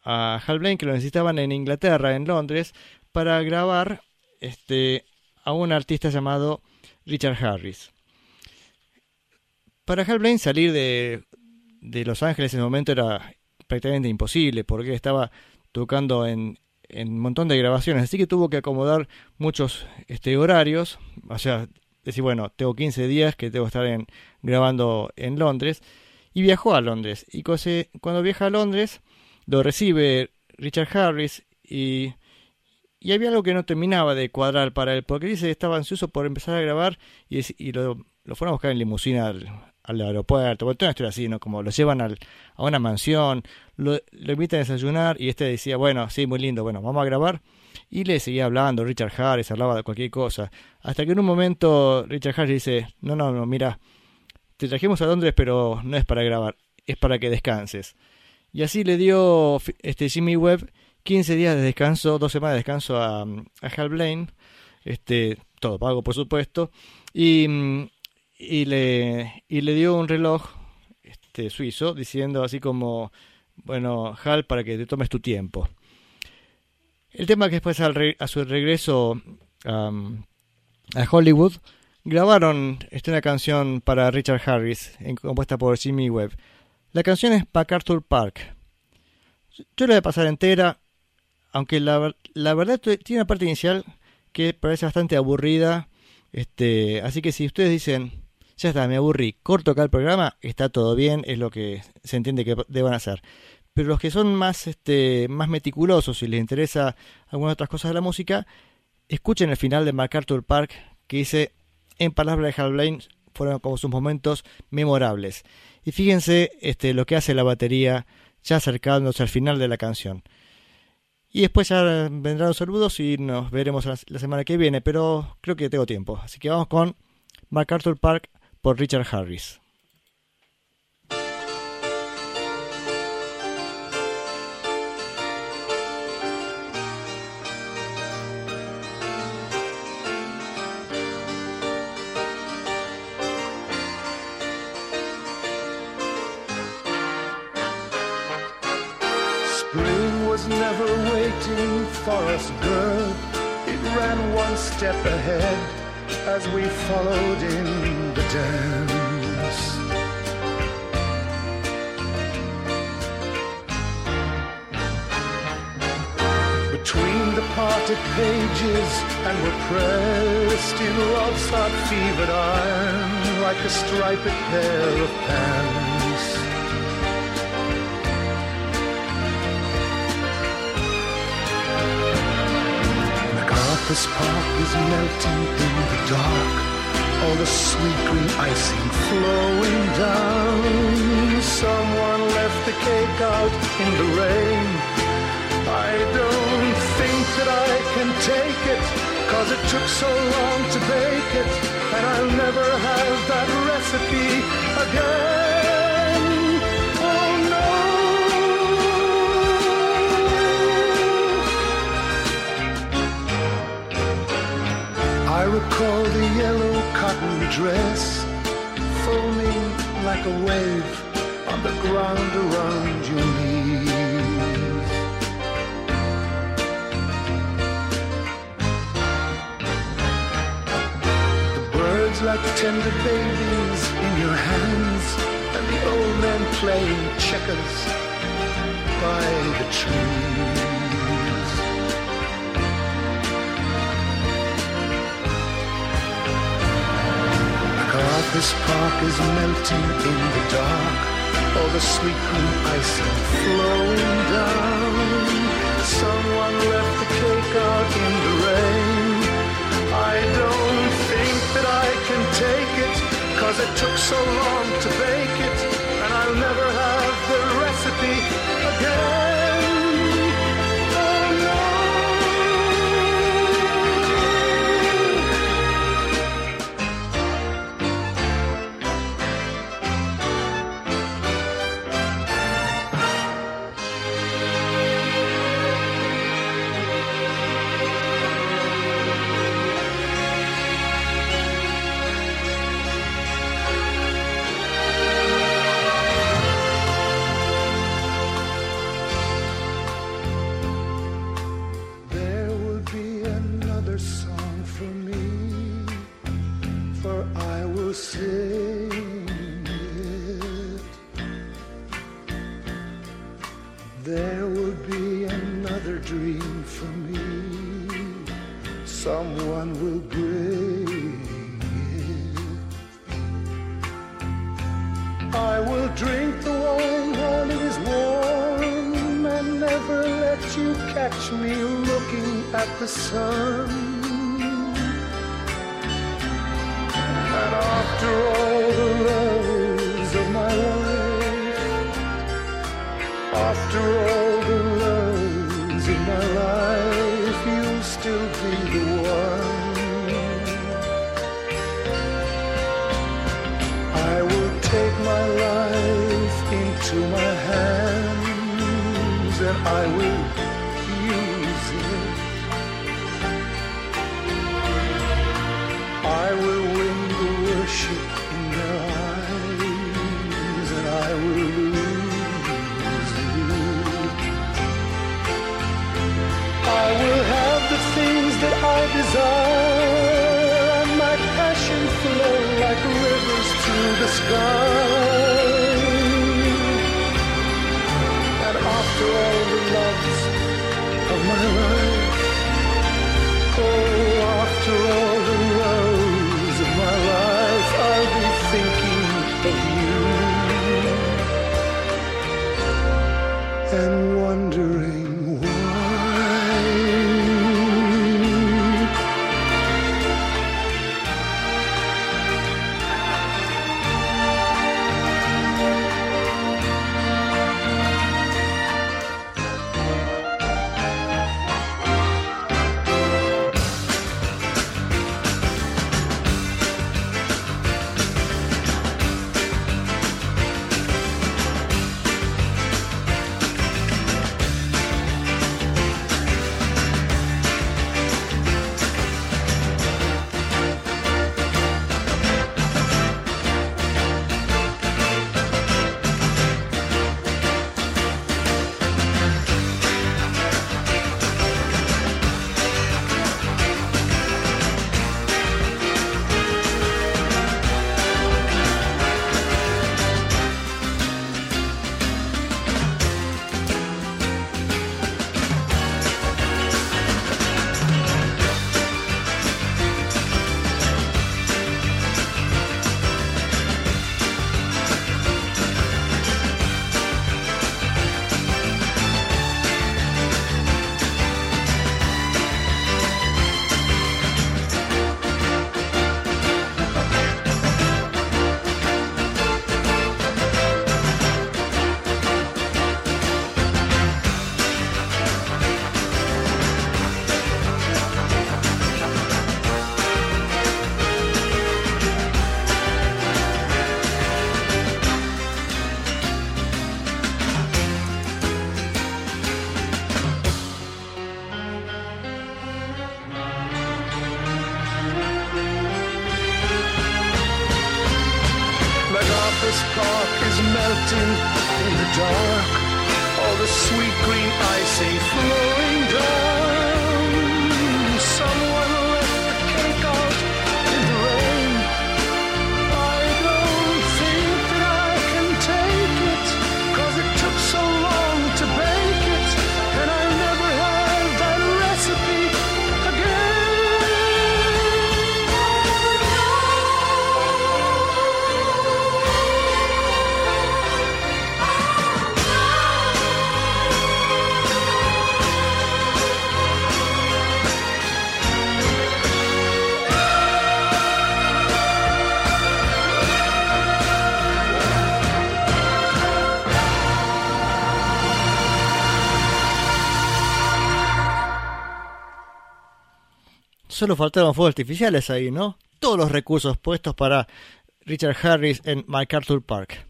a Hal Blaine que lo necesitaban en Inglaterra, en Londres, para grabar este, a un artista llamado Richard Harris. Para Hal Blaine salir de, Los Ángeles en ese momento era prácticamente imposible, porque estaba tocando en, un montón de grabaciones, así que tuvo que acomodar muchos este, horarios, o sea, decir, bueno, tengo 15 días que tengo que estar en, grabando en Londres, y viajó a Londres, y cuando viaja a Londres, lo recibe Richard Harris, y, y había algo que no terminaba de cuadrar para él, porque dice que estaba ansioso por empezar a grabar, y, lo fueron a buscar en limusina al, al aeropuerto, bueno, toda una historia así, ¿no? Como lo llevan al, a una mansión, lo, invitan a desayunar y este decía, bueno, sí, muy lindo, bueno, vamos a grabar. Y le seguía hablando, Richard Harris hablaba de cualquier cosa. Hasta que en un momento Richard Harris dice, no, no, no, mira, te trajimos a Londres pero no es para grabar, es para que descanses. Y así le dio este Jimmy Webb 15 días de descanso, dos semanas de descanso a, a Hal Blaine, este, todo pago por supuesto, y, mm, y, le, y le dio un reloj este, suizo diciendo así como bueno, Hal, para que te tomes tu tiempo. El tema que después al re- a su regreso a Hollywood grabaron este, una canción para Richard Harris, en- compuesta por Jimmy Webb. La canción es MacArthur Park. Yo la voy a pasar entera, aunque la, la verdad tiene una parte inicial que parece bastante aburrida. Este, así que si ustedes dicen, ya está, me aburrí, corto acá el programa, está todo bien, es lo que se entiende que deban hacer. Pero los que son más, este, más meticulosos y les interesa algunas otras cosas de la música, escuchen el final de MacArthur Park, que dice, en palabras de Hal Blaine, fueron como sus momentos memorables. Y fíjense este, lo que hace la batería ya acercándose al final de la canción. Y después ya vendrán los saludos y nos veremos la, semana que viene, pero creo que tengo tiempo. Así que vamos con MacArthur Park por Richard Harris. Never waiting for us, girl. It ran one step ahead as we followed in dance. Between the parted pages and we're pressed in love's hot fevered iron like a striped pair of pants. MacArthur's Park is melting in the dark. All the sweet green icing flowing down. Someone left the cake out in the rain. I don't think that I can take it, cause it took so long to bake it, and I'll never have that recipe again. I recall the yellow cotton dress foaming like a wave on the ground around your knees. The birds like tender babies in your hands, and the old men playing checkers by the trees. MacArthur's Park is melting in the dark. All the sweet green icing flowing down. Someone left the cake out in the rain. I don't think that I can take it, cause it took so long to Solo faltaron fuegos artificiales ahí, ¿no? Todos los recursos puestos para Richard Harris en MacArthur Park.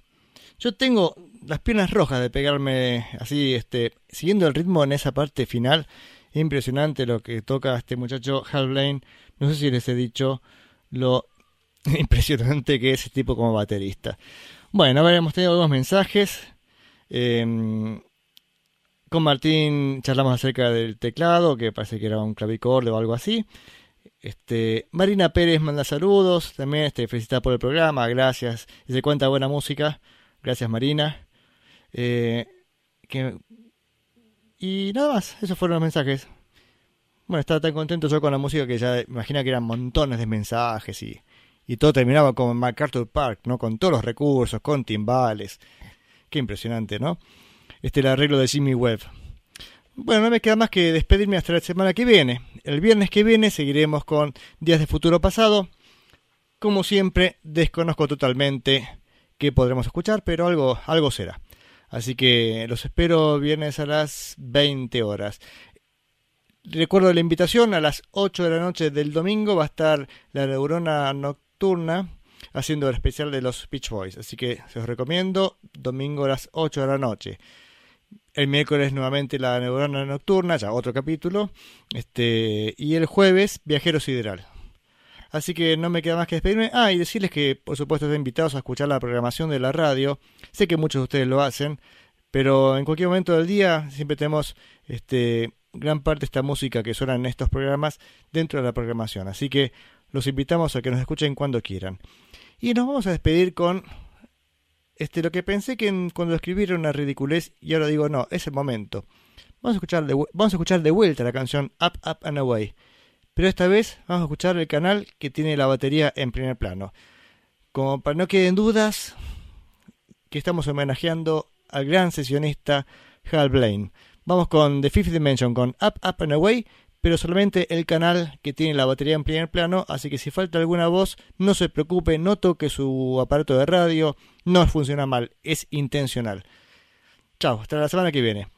Yo tengo las piernas rojas de pegarme así, este, siguiendo el ritmo en esa parte final. Impresionante lo que toca este muchacho Hal Blaine. No sé si les he dicho lo impresionante que es ese tipo como baterista. Bueno, a ver, hemos tenido algunos mensajes. Em, con Martín charlamos acerca del teclado, que parece que era un clavicorde o algo así. Este, Marina Pérez manda saludos, también este, felicita por el programa, gracias. Y se cuenta buena música, gracias Marina. Eh, y nada más, esos fueron los mensajes. Bueno, estaba tan contento yo con la música que ya imagina que eran montones de mensajes y, y todo terminaba como en MacArthur Park, ¿no? Con todos los recursos, con timbales. Qué impresionante, ¿no? Este el arreglo de Jimmy Webb. Bueno, no me queda más que despedirme hasta la semana que viene. El viernes que viene seguiremos con Días de Futuro Pasado. Como siempre, desconozco totalmente qué podremos escuchar, pero algo, algo será. Así que los espero viernes a las 20 horas. Recuerdo la invitación, a las 8 de la noche del domingo va a estar la neurona nocturna haciendo el especial de los Beach Boys. Así que se os recomiendo, domingo a las 8 de la noche. El miércoles nuevamente la neurona nocturna, ya otro capítulo. Este, y el jueves, Viajero Sideral. Así que no me queda más que despedirme. Ah, y decirles que por supuesto están invitados a escuchar la programación de la radio. Sé que muchos de ustedes lo hacen, pero en cualquier momento del día siempre tenemos este gran parte de esta música que suena en estos programas dentro de la programación. Así que los invitamos a que nos escuchen cuando quieran. Y nos vamos a despedir con este lo que pensé que cuando escribí era una ridiculez y ahora digo no, es el momento. Vamos a escuchar de, vamos a escuchar de vuelta la canción Up Up and Away. Pero esta vez vamos a escuchar el canal que tiene la batería en primer plano. Como para no queden dudas que estamos homenajeando al gran sesionista Hal Blaine. Vamos con The Fifth Dimension con Up Up and Away, pero solamente el canal que tiene la batería en primer plano, así que si falta alguna voz, no se preocupe, no toque su aparato de radio, no funciona mal, es intencional. Chao, hasta la semana que viene.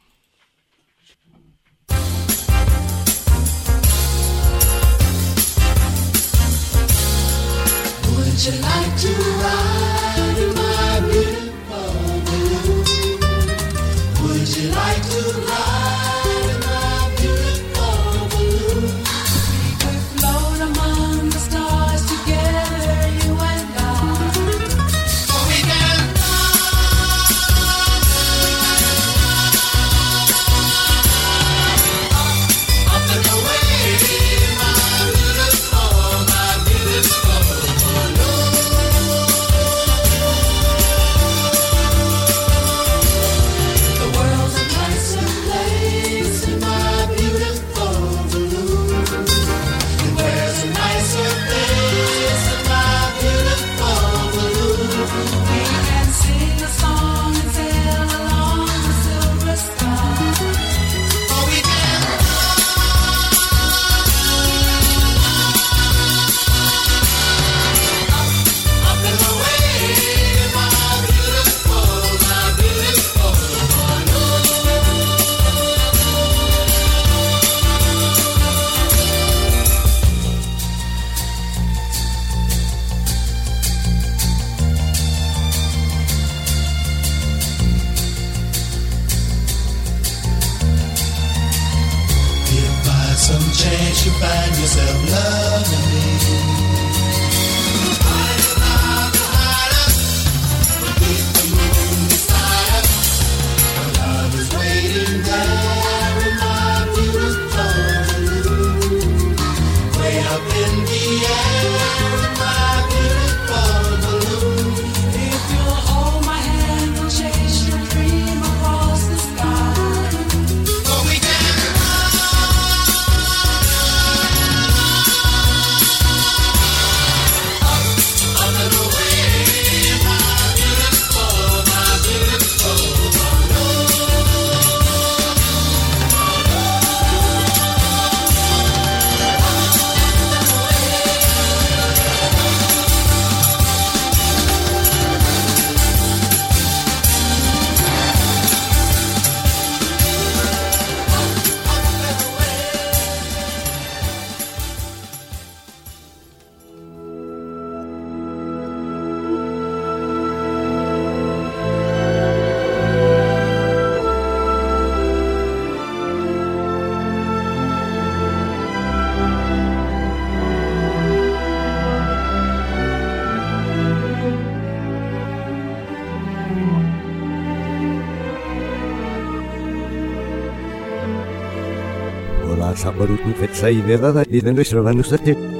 Fetsai vedada i den nuestro vanusate